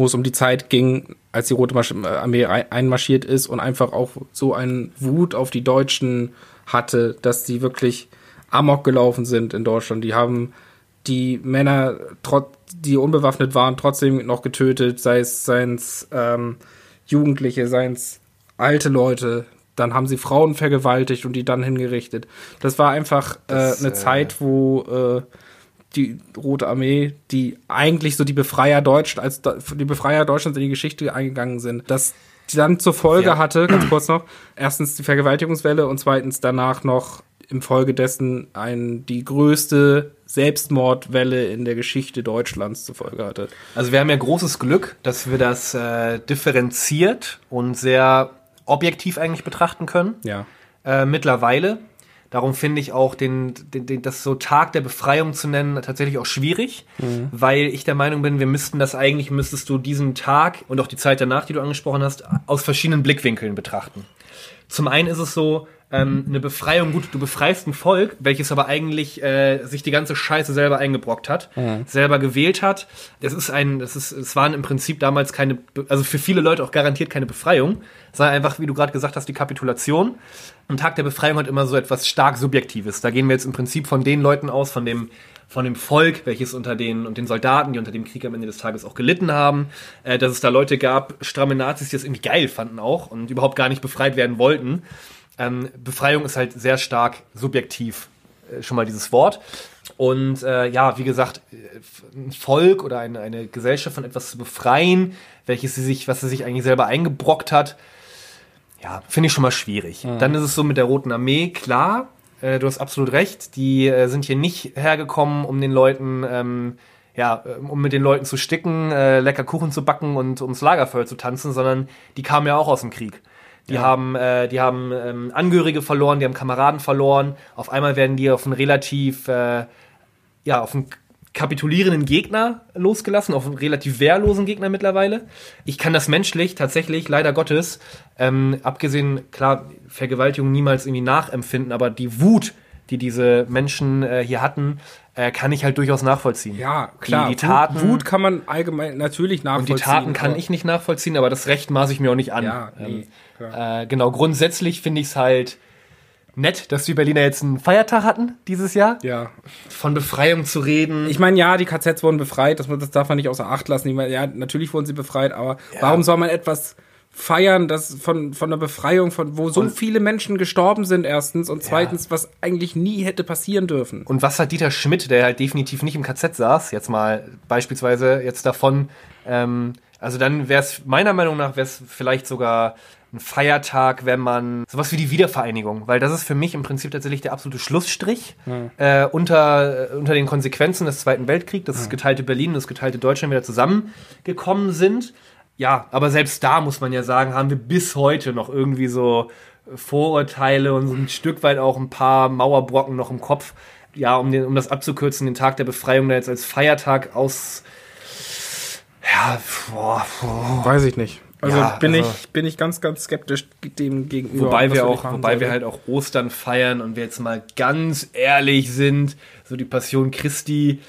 [SPEAKER 1] wo es um die Zeit ging, als die Rote Marsch- Armee ein- einmarschiert ist und einfach auch so einen Wut auf die Deutschen hatte, dass die wirklich amok gelaufen sind in Deutschland. Die haben die Männer, die unbewaffnet waren, trotzdem noch getötet, sei es, seien es ähm, Jugendliche, seien es alte Leute. Dann haben sie Frauen vergewaltigt und die dann hingerichtet. Das war einfach äh,
[SPEAKER 2] Das,
[SPEAKER 1] eine
[SPEAKER 2] äh,
[SPEAKER 1] Zeit, wo äh, die Rote Armee, die eigentlich so die Befreier Deutschland, als die Befreier Deutschlands in die Geschichte eingegangen sind, dass die dann zur Folge
[SPEAKER 2] Ja.
[SPEAKER 1] hatte, ganz kurz noch, erstens die Vergewaltigungswelle und zweitens danach noch im Folge dessen ein, die größte Selbstmordwelle in der Geschichte Deutschlands zur Folge hatte.
[SPEAKER 2] Also wir haben ja großes Glück, dass wir das äh, differenziert und sehr objektiv eigentlich betrachten können.
[SPEAKER 1] Ja.
[SPEAKER 2] Äh, mittlerweile. Darum finde ich auch den, den, den, das so Tag der Befreiung zu nennen tatsächlich auch schwierig, weil ich der Meinung bin, wir müssten das eigentlich, müsstest du diesen Tag und auch die Zeit danach, die du angesprochen hast, aus verschiedenen Blickwinkeln betrachten. Zum einen ist es so, ähm, eine Befreiung, gut, du befreist ein Volk, welches aber eigentlich äh, sich die ganze Scheiße selber eingebrockt hat, selber gewählt hat. Das ist ein, das ist, es waren im Prinzip damals keine, also für viele Leute auch garantiert keine Befreiung, sondern einfach, wie du gerade gesagt hast, die Kapitulation. Ein Tag der Befreiung hat immer so etwas stark Subjektives. Da gehen wir jetzt im Prinzip von den Leuten aus, von dem von dem Volk, welches unter den und den Soldaten, die unter dem Krieg am Ende des Tages auch gelitten haben, äh, dass es da Leute gab, stramme Nazis, die das irgendwie geil fanden auch und überhaupt gar nicht befreit werden wollten. Ähm, Befreiung ist halt sehr stark subjektiv, äh, schon mal dieses Wort. Und äh, ja, wie gesagt, äh, ein Volk oder eine, eine Gesellschaft von etwas zu befreien, welches sie sich, was sie sich eigentlich selber eingebrockt hat, ja, finde ich schon mal schwierig. Dann ist es so mit der Roten Armee, klar, äh, du hast absolut recht, die äh, sind hier nicht hergekommen, um den Leuten, ähm, ja, äh, um mit den Leuten zu sticken, äh, lecker Kuchen zu backen und ums Lagerfeuer zu tanzen, sondern die kamen ja auch aus dem Krieg. Die haben, äh, die haben ähm, Angehörige verloren, die haben Kameraden verloren. Auf einmal werden die auf einen relativ, äh, ja, auf einen kapitulierenden Gegner losgelassen, auf einen relativ wehrlosen Gegner mittlerweile. Ich kann das menschlich tatsächlich, leider Gottes, ähm, abgesehen, klar, Vergewaltigung niemals irgendwie nachempfinden, aber die Wut, die diese Menschen äh, hier hatten, äh, kann ich halt durchaus nachvollziehen.
[SPEAKER 1] Ja, klar.
[SPEAKER 2] Die, die Taten,
[SPEAKER 1] Wut, Wut kann man allgemein natürlich
[SPEAKER 2] und
[SPEAKER 1] nachvollziehen.
[SPEAKER 2] die Taten kann ich nicht nachvollziehen, aber das Recht maße ich mir auch nicht an.
[SPEAKER 1] Ja, nee,
[SPEAKER 2] ähm, äh, genau, grundsätzlich finde ich es halt nett, dass die Berliner jetzt einen Feiertag hatten dieses Jahr.
[SPEAKER 1] Ja.
[SPEAKER 2] Von Befreiung zu reden.
[SPEAKER 1] Ich meine, ja, die KZs wurden befreit, das, das darf man nicht außer Acht lassen. Ich meine, ja, natürlich wurden sie befreit, aber warum soll man etwas feiern, das von, von der Befreiung, von wo so viele Menschen gestorben sind, erstens, und zweitens, was eigentlich nie hätte passieren dürfen.
[SPEAKER 2] Und was hat Dieter Schmidt, der halt definitiv nicht im KZ saß, jetzt mal beispielsweise jetzt davon, ähm, also dann wäre es meiner Meinung nach wäre es vielleicht sogar ein Feiertag, wenn man sowas wie die Wiedervereinigung, weil das ist für mich im Prinzip tatsächlich der absolute Schlussstrich äh, unter, äh, unter den Konsequenzen des Zweiten Weltkriegs, dass das geteilte Berlin und das geteilte Deutschland wieder zusammengekommen sind. Ja, aber selbst da muss man ja sagen, haben wir bis heute noch irgendwie so Vorurteile und so ein Stück weit auch ein paar Mauerbrocken noch im Kopf. Ja, um, den, um das abzukürzen, den Tag der Befreiung da jetzt als Feiertag aus. Ja, boah, boah.
[SPEAKER 1] Weiß ich nicht. Also,
[SPEAKER 2] Ja,
[SPEAKER 1] bin,
[SPEAKER 2] also-
[SPEAKER 1] ich, bin ich ganz, ganz skeptisch dem gegenüber.
[SPEAKER 2] Wobei wir auch, wobei wir halt auch Ostern feiern und wir jetzt mal ganz ehrlich sind, so die Passion Christi,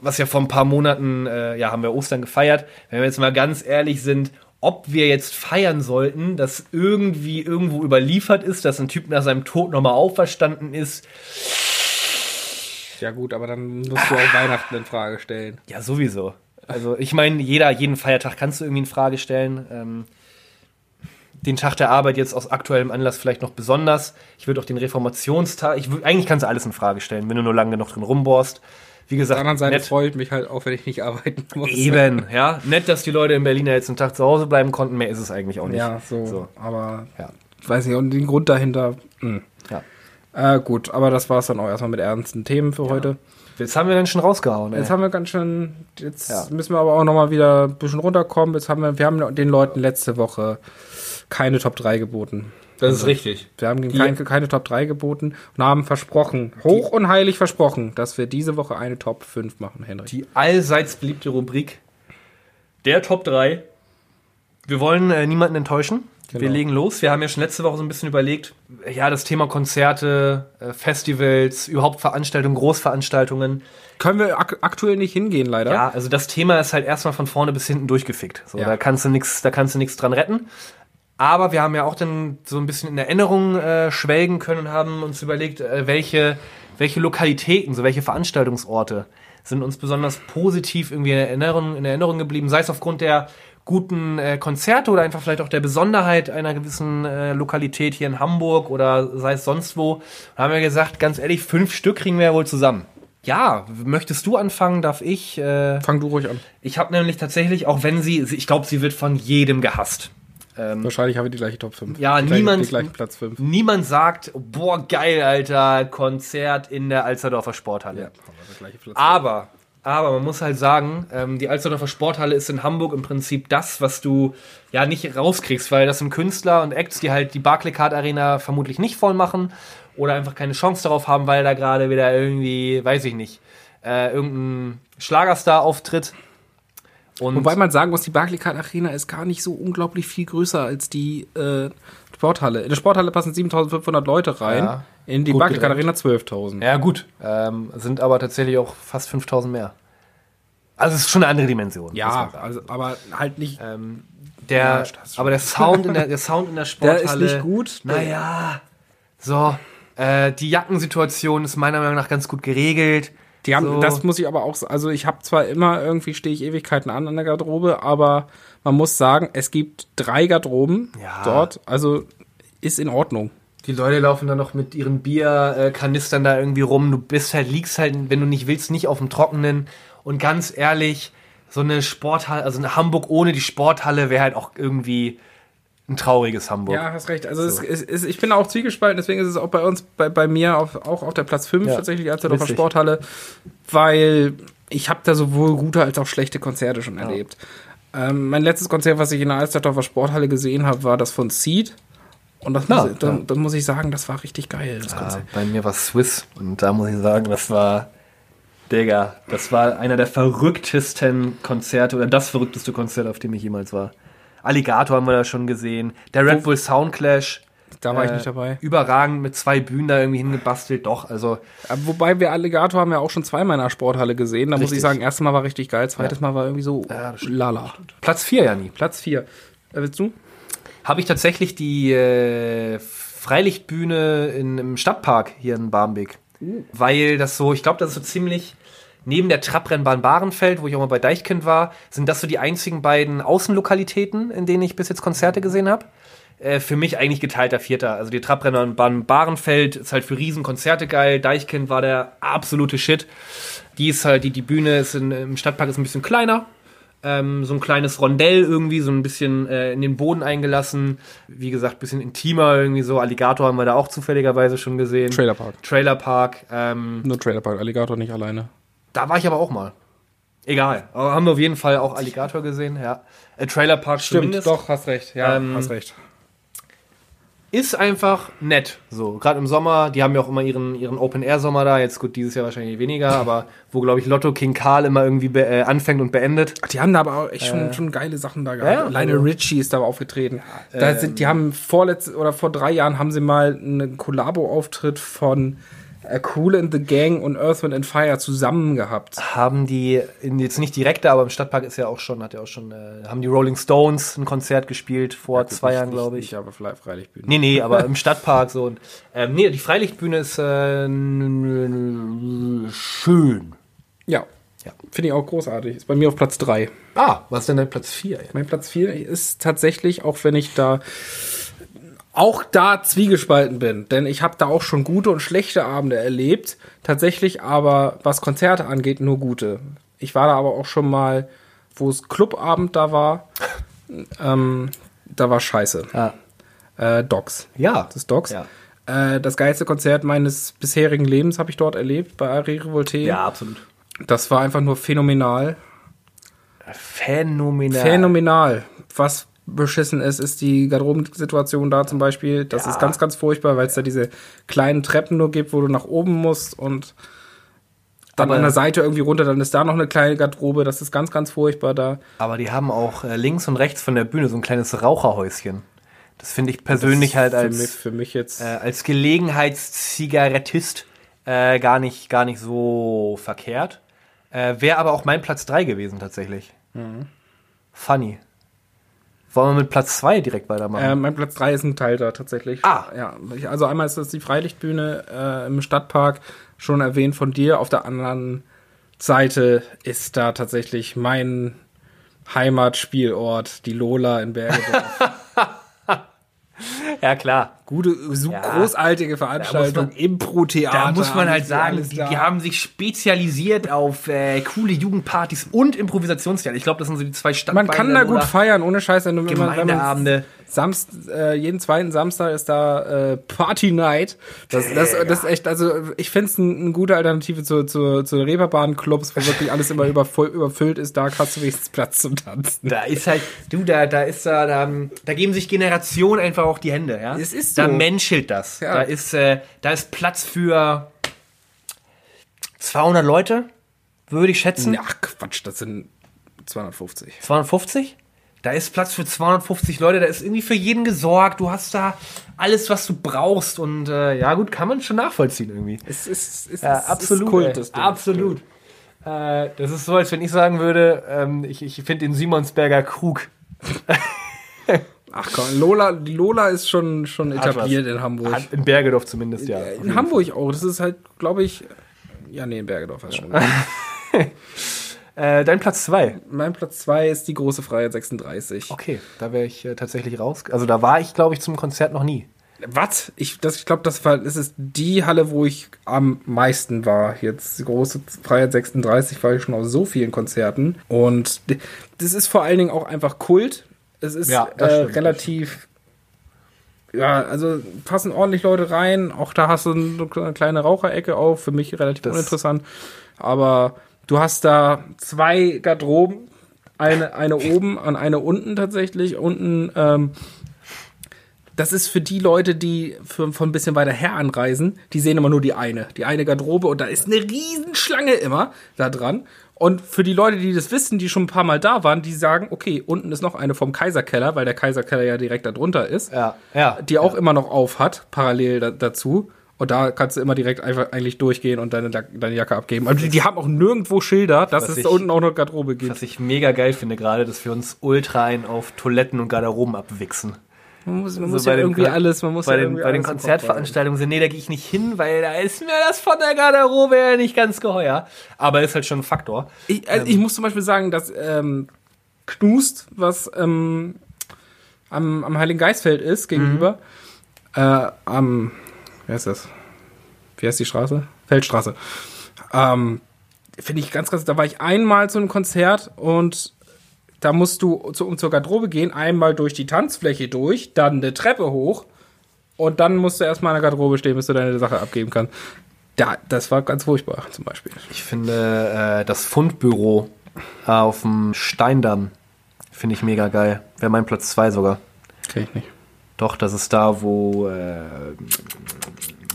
[SPEAKER 2] was ja vor ein paar Monaten, äh, ja, haben wir Ostern gefeiert. Wenn wir jetzt mal ganz ehrlich sind, ob wir jetzt feiern sollten, dass irgendwie irgendwo überliefert ist, dass ein Typ nach seinem Tod nochmal auferstanden ist,
[SPEAKER 1] Ja, gut, aber dann musst du auch Weihnachten in Frage stellen.
[SPEAKER 2] ja, sowieso. Also ich meine, jeder, jeden Feiertag kannst du irgendwie in Frage stellen. Ähm, den Tag der Arbeit jetzt aus aktuellem Anlass vielleicht noch besonders. Ich würde auch den Reformationstag, ich würd, eigentlich kannst du alles in Frage stellen, wenn du nur lange genug drin rumbohrst. Wie
[SPEAKER 1] Auf
[SPEAKER 2] gesagt,
[SPEAKER 1] der anderen Seite
[SPEAKER 2] nett,
[SPEAKER 1] freut mich halt auch, wenn ich nicht arbeiten muss.
[SPEAKER 2] eben, ja. Nett, dass die Leute in Berlin ja jetzt einen Tag zu Hause bleiben konnten. Mehr ist es eigentlich auch nicht.
[SPEAKER 1] Ja, so.
[SPEAKER 2] So.
[SPEAKER 1] Aber
[SPEAKER 2] Ja.
[SPEAKER 1] ich weiß nicht, und den Grund dahinter. Mh.
[SPEAKER 2] Ja.
[SPEAKER 1] Äh, gut, aber das war es dann auch erstmal mit ernsten Themen für heute.
[SPEAKER 2] Jetzt haben wir dann schon rausgehauen. Ey.
[SPEAKER 1] Jetzt haben wir ganz schön, jetzt
[SPEAKER 2] Ja.
[SPEAKER 1] müssen wir aber auch nochmal wieder ein bisschen runterkommen. Jetzt haben wir, wir haben den Leuten letzte Woche keine Top 3 geboten.
[SPEAKER 2] Das ist richtig.
[SPEAKER 1] Wir haben kein, keine Top 3 geboten und haben versprochen, hoch und heilig versprochen, dass wir diese Woche eine Top 5 machen, Henrik.
[SPEAKER 2] Die allseits beliebte Rubrik der Top 3. Wir wollen äh, niemanden enttäuschen. Wir
[SPEAKER 1] Genau.
[SPEAKER 2] legen los. Wir haben ja schon letzte Woche so ein bisschen überlegt, ja, das Thema Konzerte, äh, Festivals, überhaupt Veranstaltungen, Großveranstaltungen.
[SPEAKER 1] Können wir ak aktuell nicht hingehen, leider.
[SPEAKER 2] Ja, also das Thema ist halt erstmal von vorne bis hinten durchgefickt. So,
[SPEAKER 1] Ja.
[SPEAKER 2] da kannst du nichts, da kannst du nichts dran retten. Aber wir haben ja auch dann so ein bisschen in Erinnerung äh, schwelgen können und haben uns überlegt, äh, welche, welche Lokalitäten, so welche Veranstaltungsorte sind uns besonders positiv irgendwie in Erinnerung, in Erinnerung geblieben, sei es aufgrund der guten äh, Konzerte oder einfach vielleicht auch der Besonderheit einer gewissen äh, Lokalität hier in Hamburg oder sei es sonst wo. Da haben wir gesagt, ganz ehrlich, fünf Stück kriegen wir ja wohl zusammen. Ja, möchtest du anfangen? Darf ich? Äh,
[SPEAKER 1] Fang du ruhig an.
[SPEAKER 2] ich habe nämlich tatsächlich, auch wenn sie, sie- ich glaube, sie wird von jedem gehasst. Ähm,
[SPEAKER 1] Wahrscheinlich haben wir die gleiche Top 5.
[SPEAKER 2] Ja,
[SPEAKER 1] die gleiche,
[SPEAKER 2] niemand-
[SPEAKER 1] Die gleichen Platz 5.
[SPEAKER 2] niemand sagt, boah, geil, Alter, Konzert in der Alsterdorfer Sporthalle.
[SPEAKER 1] Ja, gleiche Platz
[SPEAKER 2] Aber, aber man muss halt sagen, ähm, die Alsterdorfer Sporthalle ist in Hamburg im Prinzip das, was du ja nicht rauskriegst, weil das sind Künstler und Acts, die halt die Barclaycard Arena vermutlich nicht voll machen oder einfach keine Chance darauf haben, weil da gerade wieder irgendwie, weiß ich nicht, äh, irgendein Schlagerstar auftritt. Und
[SPEAKER 1] Wobei man sagen muss, die Barclaycard Arena ist gar nicht so unglaublich viel größer als die äh, Sporthalle. In der Sporthalle passen 7500 Leute rein.
[SPEAKER 2] Ja,
[SPEAKER 1] in die Barclaycard. Arena 12.000.
[SPEAKER 2] Ja, gut. Ähm, sind aber tatsächlich auch fast 5000 mehr. Also es ist schon eine andere Dimension.
[SPEAKER 1] Ja, also, aber halt nicht.
[SPEAKER 2] Ähm, der,
[SPEAKER 1] Ja,
[SPEAKER 2] aber der Sound in der, der Sound in der
[SPEAKER 1] Der
[SPEAKER 2] Sporthalle.
[SPEAKER 1] ist nicht gut.
[SPEAKER 2] Naja. So. Äh, die Jackensituation ist meiner Meinung nach ganz gut geregelt.
[SPEAKER 1] Die haben,
[SPEAKER 2] so.
[SPEAKER 1] das muss ich aber auch, also ich habe zwar immer irgendwie stehe ich Ewigkeiten an an der Garderobe, aber man muss sagen, es gibt drei Garderoben
[SPEAKER 2] Ja.
[SPEAKER 1] dort, also ist in Ordnung.
[SPEAKER 2] Die Leute laufen dann noch mit ihren Bierkanistern da irgendwie rum. Du bist halt, liegst halt, wenn du nicht willst, nicht auf dem Trockenen. Und ganz ehrlich, so eine Sporthalle, also eine Hamburg ohne die Sporthalle wäre halt auch irgendwie ein trauriges Hamburg.
[SPEAKER 1] Ja, hast recht. Also es, es, es, ich bin auch zwiegespalten, deswegen ist es auch bei uns, bei, bei mir auf, auch auf der Platz 5
[SPEAKER 2] Ja.
[SPEAKER 1] tatsächlich, als der. Sporthalle, weil ich habe da sowohl gute als auch schlechte Konzerte schon erlebt. Ähm, mein letztes Konzert, was ich in der Alsterdorfer Sporthalle gesehen habe, war das von Seed. Und das,
[SPEAKER 2] Na,
[SPEAKER 1] muss, ich, da,
[SPEAKER 2] ja.
[SPEAKER 1] da muss ich sagen, das war richtig geil, das
[SPEAKER 2] Ja,
[SPEAKER 1] Konzert.
[SPEAKER 2] bei mir war Swiss und da muss ich sagen, das war, Digga, das war einer der verrücktesten Konzerte oder das verrückteste Konzert, auf dem ich jemals war. Alligator haben wir da schon gesehen, der Red Bull Soundclash.
[SPEAKER 1] Da war ich
[SPEAKER 2] äh,
[SPEAKER 1] nicht dabei.
[SPEAKER 2] Überragend mit zwei Bühnen da irgendwie hingebastelt, doch, also
[SPEAKER 1] Aber Wobei wir Alligator haben ja auch schon zweimal in der Sporthalle gesehen. Da muss ich
[SPEAKER 2] Richtig.
[SPEAKER 1] sagen, erstes Mal war richtig geil, zweites Mal war irgendwie so
[SPEAKER 2] Ja,
[SPEAKER 1] lala.
[SPEAKER 2] Platz 4, Jani.
[SPEAKER 1] Platz 4. Äh, willst du?
[SPEAKER 2] Habe ich tatsächlich die äh, Freilichtbühne in, im Stadtpark hier in Barmbek. Weil das so, ich glaube, das ist so ziemlich neben der Trabrennbahn Bahrenfeld, wo ich auch mal bei Deichkind war, sind das so die einzigen beiden Außenlokalitäten, in denen ich bis jetzt Konzerte gesehen habe. Äh, für mich eigentlich geteilter Vierter. Also die Trabrennbahn Bahrenfeld ist halt für Riesenkonzerte geil. Deichkind war der absolute Shit. Die ist halt, die, die Bühne ist in, im Stadtpark ist ein bisschen kleiner. Ähm, so ein kleines Rondell irgendwie, so ein bisschen äh, in den Boden eingelassen. Wie gesagt, bisschen intimer irgendwie so. Alligator haben wir da auch zufälligerweise schon gesehen.
[SPEAKER 1] Trailerpark.
[SPEAKER 2] Trailerpark. Ähm,
[SPEAKER 1] Nur Trailerpark, Alligator nicht alleine.
[SPEAKER 2] Da war ich aber auch mal. Egal. Aber haben wir auf jeden Fall auch Alligator gesehen, ja. Äh, Trailerpark zumindest.
[SPEAKER 1] doch, hast recht. Ja,
[SPEAKER 2] Ähm,
[SPEAKER 1] hast recht.
[SPEAKER 2] Ist einfach nett. So, gerade im Sommer, die haben ja auch immer ihren, ihren Open-Air-Sommer da. Jetzt gut, dieses Jahr wahrscheinlich weniger, aber wo, glaube ich, Lotto King Karl immer irgendwie äh, anfängt und beendet.
[SPEAKER 1] Die haben da aber auch echt schon, schon geile Sachen da gehabt.
[SPEAKER 2] ja,
[SPEAKER 1] Alleine
[SPEAKER 2] also-
[SPEAKER 1] Richie ist da aufgetreten. da sind, die haben vorletzt oder vor drei Jahren haben sie mal einen Kollabo-Auftritt von äh, Cool in the Gang und Earth, Wind and Fire zusammen gehabt.
[SPEAKER 2] Haben die, jetzt nicht direkt, aber im Stadtpark ist ja auch schon, hat ja auch schon, äh, haben die Rolling Stones ein Konzert gespielt vor zwei Jahren, glaube ich.
[SPEAKER 1] Nicht, aber vielleicht Freilichtbühne.
[SPEAKER 2] Nee, nee, aber im Stadtpark so. Und, ähm, nee, die Freilichtbühne ist äh, schön.
[SPEAKER 1] Ja.
[SPEAKER 2] Ja.
[SPEAKER 1] Finde ich auch großartig. Ist bei mir auf Platz drei.
[SPEAKER 2] Ah, was ist denn dein Platz 4?
[SPEAKER 1] Mein Platz 4 ist tatsächlich, auch wenn ich da auch da zwiegespalten bin, denn ich habe da auch schon gute und schlechte Abende erlebt. Tatsächlich aber, was Konzerte angeht, nur gute. Ich war da aber auch schon mal, wo es Clubabend da war. ähm, da war scheiße.
[SPEAKER 2] Ah.
[SPEAKER 1] Äh, Docs.
[SPEAKER 2] Ja.
[SPEAKER 1] Das ist Docs.
[SPEAKER 2] Ja.
[SPEAKER 1] Äh, das geilste Konzert meines bisherigen Lebens habe ich dort erlebt, bei Ari Revolte.
[SPEAKER 2] Ja, absolut.
[SPEAKER 1] Das war einfach nur phänomenal.
[SPEAKER 2] Phänomenal.
[SPEAKER 1] Phänomenal. Was beschissen ist, ist die Garderobensituation da zum Beispiel. Das
[SPEAKER 2] Ja.
[SPEAKER 1] ist ganz, ganz furchtbar, weil es da diese kleinen Treppen nur gibt, wo du nach oben musst und dann
[SPEAKER 2] Aber-
[SPEAKER 1] an der Seite irgendwie runter, dann ist da noch eine kleine Garderobe. Das ist ganz, ganz furchtbar da.
[SPEAKER 2] Aber die haben auch äh, links und rechts von der Bühne so ein kleines Raucherhäuschen. Das finde ich persönlich halt
[SPEAKER 1] für,
[SPEAKER 2] als,
[SPEAKER 1] mich, für mich jetzt.
[SPEAKER 2] äh, als Gelegenheitszigarettist äh, gar, nicht, gar nicht so verkehrt. Äh, Wäre aber auch mein Platz 3 gewesen tatsächlich.
[SPEAKER 1] Mhm.
[SPEAKER 2] Funny. Wollen wir mit Platz 2 direkt weitermachen?
[SPEAKER 1] Äh, mein Platz 3 ist ein Teil da tatsächlich.
[SPEAKER 2] Ah.
[SPEAKER 1] Ja, also einmal ist das die Freilichtbühne äh, im Stadtpark, schon erwähnt von dir. Auf der anderen Seite ist da tatsächlich mein Heimatspielort, die Lola in Bergedorf.
[SPEAKER 2] ja, klar.
[SPEAKER 1] Gute, so
[SPEAKER 2] Ja.
[SPEAKER 1] großartige Veranstaltung, Impro-Theater.
[SPEAKER 2] Da muss man halt sagen, die, die haben sich spezialisiert auf äh, coole Jugendpartys und Improvisationstheater. Ich glaube, das sind so die zwei
[SPEAKER 1] man
[SPEAKER 2] Standbeine.
[SPEAKER 1] kann da gut feiern, ohne Scheiß. Wenn, man, man
[SPEAKER 2] Gemeindeabende.
[SPEAKER 1] Samst, äh, jeden zweiten Samstag ist da äh, Party Night. Das, das, das ist echt, also ich finde es eine gute Alternative zu, zu, zu Reeperbahn-Clubs, wo wirklich alles immer übervoll, überfüllt ist. Da hast du wenigstens Platz zum Tanzen.
[SPEAKER 2] Da ist halt, du, da, da ist da, da, da geben sich Generationen einfach auch die Hände, ja.
[SPEAKER 1] Es ist
[SPEAKER 2] Da
[SPEAKER 1] so.
[SPEAKER 2] menschelt das.
[SPEAKER 1] Ja.
[SPEAKER 2] Da ist, äh, da ist Platz für 200 Leute, würde ich schätzen.
[SPEAKER 1] Ach Quatsch, das sind 250.
[SPEAKER 2] 250? Da ist Platz für 250 Leute, da ist irgendwie für jeden gesorgt. Du hast da alles, was du brauchst. Und äh, ja, gut, kann man schon nachvollziehen irgendwie.
[SPEAKER 1] Es ist, es
[SPEAKER 2] Ja,
[SPEAKER 1] ist,
[SPEAKER 2] absolut.
[SPEAKER 1] Kult, das Ding.
[SPEAKER 2] absolut. Äh, das ist so, als wenn ich sagen würde, ähm, ich, ich finde den Simonsberger Krug.
[SPEAKER 1] Ach komm, Lola, die Lola ist schon, schon etabliert in Hamburg.
[SPEAKER 2] Hat in Bergedorf zumindest, ja.
[SPEAKER 1] in Hamburg auch. Das ist halt, glaube ich, ja, nee, in Bergedorf hast schon.
[SPEAKER 2] Äh, dein Platz 2.
[SPEAKER 1] mein Platz 2 ist die große Freiheit 36.
[SPEAKER 2] Okay, da wäre ich äh, tatsächlich raus. Also da war ich, glaube ich, zum Konzert noch nie.
[SPEAKER 1] Was? Ich, das, ich glaube, das, war- das ist die Halle, wo ich am meisten war. Jetzt die große Freiheit 36 war ich schon auf so vielen Konzerten. Und das ist vor allen Dingen auch einfach Kult. Es ist
[SPEAKER 2] Ja,
[SPEAKER 1] äh,
[SPEAKER 2] stimmt,
[SPEAKER 1] relativ ja, also passen ordentlich Leute rein. Auch da hast du eine kleine Raucherecke auf. Für mich relativ
[SPEAKER 2] Das-
[SPEAKER 1] uninteressant. Aber du hast da zwei Garderoben. Eine, eine oben und eine unten tatsächlich. Unten, ähm, das ist für die Leute, die für, von ein bisschen weiter her anreisen, die sehen immer nur die eine. Die eine Garderobe und da ist eine Riesenschlange immer da dran. Und für die Leute, die das wissen, die schon ein paar Mal da waren, die sagen, okay, unten ist noch eine vom Kaiserkeller, weil der Kaiserkeller ja direkt da drunter ist
[SPEAKER 2] Ja, ja.
[SPEAKER 1] die auch immer noch auf hat, parallel da, dazu. Und da kannst du immer direkt einfach eigentlich durchgehen und deine, deine Jacke abgeben. Also die, die haben auch nirgendwo Schilder, dass es da unten auch noch Garderobe gibt.
[SPEAKER 2] Was ich mega geil finde gerade, dass wir uns ultra ein auf Toiletten und Garderoben abwichsen.
[SPEAKER 1] Man muss, man
[SPEAKER 2] So
[SPEAKER 1] muss ja
[SPEAKER 2] den
[SPEAKER 1] irgendwie
[SPEAKER 2] Kon-
[SPEAKER 1] alles, man muss
[SPEAKER 2] bei
[SPEAKER 1] ja
[SPEAKER 2] den, bei den Konzertveranstaltungen sind, nee, da gehe ich nicht hin, weil da ist mir das von der Garderobe ja nicht ganz geheuer. Aber ist halt schon ein Faktor.
[SPEAKER 1] Ich, also ich muss zum Beispiel sagen, dass ähm, Knust, was ähm, am, am Heiligen Geistfeld ist, gegenüber, äh, am, wer ist das? Wie heißt die Straße? Feldstraße. Ähm, Finde ich ganz, ganz, da war ich einmal zu einem Konzert und da musst du, um zur Garderobe gehen, einmal durch die Tanzfläche durch, dann eine Treppe hoch und dann musst du erstmal in der Garderobe stehen, bis du deine Sache abgeben kannst. Da, das war ganz furchtbar, zum Beispiel.
[SPEAKER 2] Ich finde äh, das Fundbüro auf dem Steindamm finde ich mega geil. Wäre mein Platz zwei sogar.
[SPEAKER 1] Kenn ich nicht.
[SPEAKER 2] Doch, das ist da, wo äh,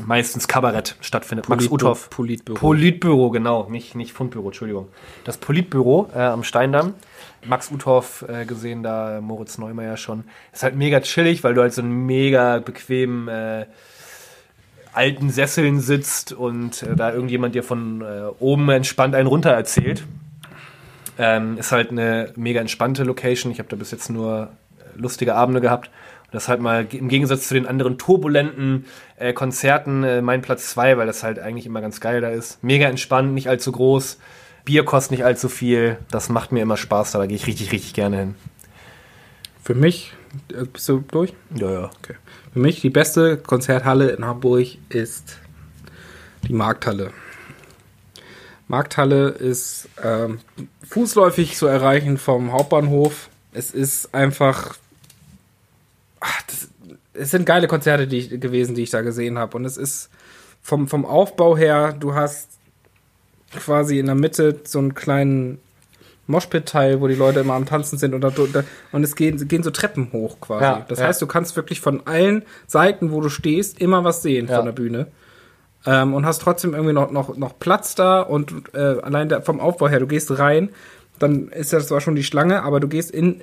[SPEAKER 2] meistens Kabarett stattfindet. Max
[SPEAKER 1] Politbü-
[SPEAKER 2] Uthoff.
[SPEAKER 1] Politbüro.
[SPEAKER 2] Politbüro, genau. Nicht, nicht Fundbüro, Entschuldigung. Das Politbüro äh, am Steindamm. Max Uthoff äh, gesehen, da Moritz Neumeier schon. Ist halt mega chillig, weil du halt so einen mega bequemen äh, alten Sesseln sitzt und äh, da irgendjemand dir von äh, oben entspannt einen runter erzählt. Ähm, ist halt eine mega entspannte Location. Ich habe da bis jetzt nur äh, lustige Abende gehabt. Und das halt mal im Gegensatz zu den anderen turbulenten äh, Konzerten mein Platz zwei, weil das halt eigentlich immer ganz geil da ist. Mega entspannt, nicht allzu groß. Bier kostet nicht allzu viel. Das macht mir immer Spaß, da gehe ich richtig, richtig gerne hin.
[SPEAKER 1] Für mich, äh, bist du durch?
[SPEAKER 2] Ja, ja.
[SPEAKER 1] Okay. Für mich die beste Konzerthalle in Hamburg ist die Markthalle. Markthalle ist ähm, fußläufig zu erreichen vom Hauptbahnhof. Es ist einfach. Ach, das, es sind geile Konzerte die ich, gewesen, die ich da gesehen habe. Und es ist vom, vom Aufbau her, du hast quasi in der Mitte so einen kleinen Moshpit-Teil, wo die Leute immer am Tanzen sind und, da, und es gehen, gehen so Treppen hoch quasi.
[SPEAKER 2] Ja,
[SPEAKER 1] das
[SPEAKER 2] ja.
[SPEAKER 1] heißt, du kannst wirklich von allen Seiten, wo du stehst, immer was sehen
[SPEAKER 2] Ja.
[SPEAKER 1] von der Bühne. Ähm, und hast trotzdem irgendwie noch, noch, noch Platz da und äh, allein da, vom Aufbau her, du gehst rein, dann ist das zwar schon die Schlange, aber du gehst in,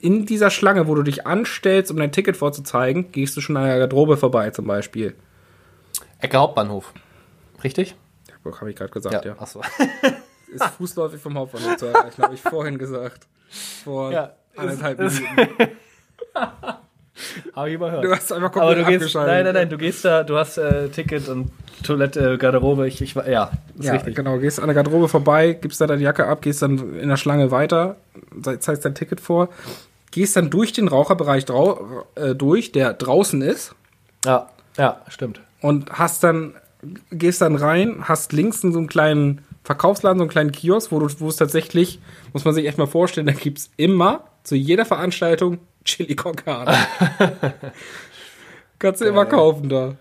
[SPEAKER 1] in dieser Schlange, wo du dich anstellst, um dein Ticket vorzuzeigen, gehst du schon an der Garderobe vorbei zum Beispiel.
[SPEAKER 2] Ecke Hauptbahnhof. Richtig?
[SPEAKER 1] Habe ich gerade gesagt, ja.
[SPEAKER 2] Achso.
[SPEAKER 1] Ist fußläufig vom Hauptbahnhof zu erreichen, habe ich vorhin gesagt. Vor
[SPEAKER 2] Ja,
[SPEAKER 1] anderthalb
[SPEAKER 2] ist-
[SPEAKER 1] Minuten.
[SPEAKER 2] Habe ich überhört.
[SPEAKER 1] Du hast einfach
[SPEAKER 2] Aber
[SPEAKER 1] komplett
[SPEAKER 2] du gehst, nein, nein, nein, du gehst da, du hast äh, Ticket und Toilette, Garderobe, ich, ich ja, ist
[SPEAKER 1] Ja,
[SPEAKER 2] richtig.
[SPEAKER 1] genau. Gehst an der Garderobe vorbei, gibst da deine Jacke ab, gehst dann in der Schlange weiter, ze- zeigst dein Ticket vor, gehst dann durch den Raucherbereich drau äh, durch, der draußen ist,
[SPEAKER 2] Ja, ja, stimmt.
[SPEAKER 1] und hast dann, gehst dann rein, hast links in so einen kleinen Verkaufsladen, so einen kleinen Kiosk, wo du, wo es tatsächlich, muss man sich echt mal vorstellen, da gibt's immer zu jeder Veranstaltung Chili con Carne. Kannst du immer kaufen da.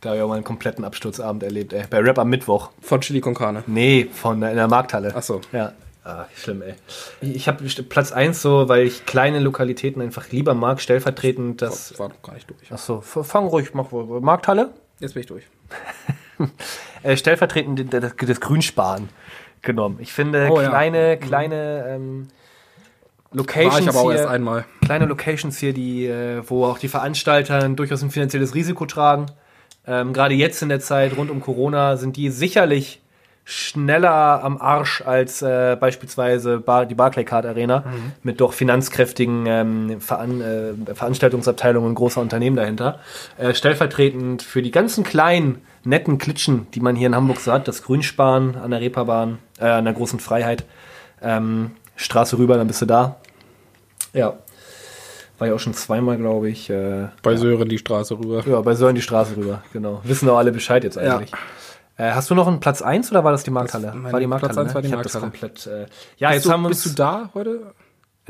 [SPEAKER 2] Da habe ich auch mal einen kompletten Absturzabend erlebt, ey. Bei Rap am Mittwoch.
[SPEAKER 1] Von Chili con Carne.
[SPEAKER 2] Nee, von der- in der Markthalle.
[SPEAKER 1] Ach so.
[SPEAKER 2] Ja. Ah, schlimm, ey. Ich habe Platz 1 so, weil ich kleine Lokalitäten einfach lieber mag, stellvertretend das.
[SPEAKER 1] War noch gar nicht durch.
[SPEAKER 2] Ach so, fang ruhig, mach wohl. Markthalle?
[SPEAKER 1] Jetzt bin ich durch.
[SPEAKER 2] Äh, stellvertretend das, das Grünsparen genommen. Ich finde
[SPEAKER 1] Oh, ja.
[SPEAKER 2] kleine, kleine ähm, Locations hier, kleine Locations hier, die, äh, wo auch die Veranstalter durchaus ein finanzielles Risiko tragen. Ähm, Gerade jetzt in der Zeit rund um Corona sind die sicherlich schneller am Arsch als äh, beispielsweise Bar, die Barclaycard Arena mit doch finanzkräftigen ähm, Veran äh, Veranstaltungsabteilungen großer Unternehmen dahinter. Äh, stellvertretend für die ganzen kleinen, netten Klitschen, die man hier in Hamburg so hat, das Grünsparen an der Reeperbahn, äh, an der großen Freiheit, ähm, Straße rüber, dann bist du da. Ja. War ja auch schon zweimal, glaube ich. Äh,
[SPEAKER 1] Bei Sören die Straße rüber.
[SPEAKER 2] ja, bei Sören die Straße rüber, genau. Wissen doch alle Bescheid jetzt
[SPEAKER 1] Ja.
[SPEAKER 2] eigentlich. Äh, hast du noch einen Platz 1 oder war das die Markthalle?
[SPEAKER 1] Das-
[SPEAKER 2] war die
[SPEAKER 1] Platz
[SPEAKER 2] Markthalle.
[SPEAKER 1] eins war die
[SPEAKER 2] Ich hab das
[SPEAKER 1] Markthalle.
[SPEAKER 2] komplett. Äh, ja,
[SPEAKER 1] Bist
[SPEAKER 2] jetzt
[SPEAKER 1] du,
[SPEAKER 2] haben wir uns.
[SPEAKER 1] bist du da heute?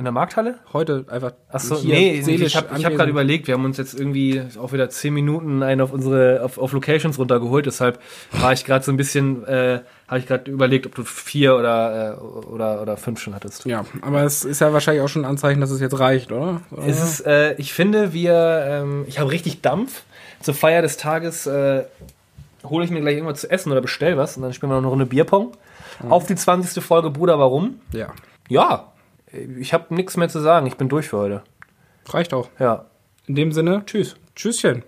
[SPEAKER 2] In der Markthalle?
[SPEAKER 1] Heute einfach.
[SPEAKER 2] Achso, nee, ich habe hab gerade überlegt, wir haben uns jetzt irgendwie auch wieder zehn Minuten einen auf unsere auf, auf Locations runtergeholt, deshalb war ich gerade so ein bisschen, äh, habe ich gerade überlegt, ob du vier oder, äh, oder, oder fünf schon hattest.
[SPEAKER 1] Ja, aber es ist ja wahrscheinlich auch schon ein Anzeichen, dass es jetzt reicht, oder?
[SPEAKER 2] Es ist, äh, ich finde, wir, ähm, ich habe richtig Dampf. Zur Feier des Tages äh, hole ich mir gleich irgendwas zu essen oder bestell was und dann spielen wir noch eine Runde Bierpong. Auf die 20. Folge Bruder, warum?
[SPEAKER 1] ja,
[SPEAKER 2] Ja, ich habe nichts mehr zu sagen. Ich bin durch für heute.
[SPEAKER 1] reicht auch.
[SPEAKER 2] Ja.
[SPEAKER 1] In dem Sinne, tschüss. Tschüsschen.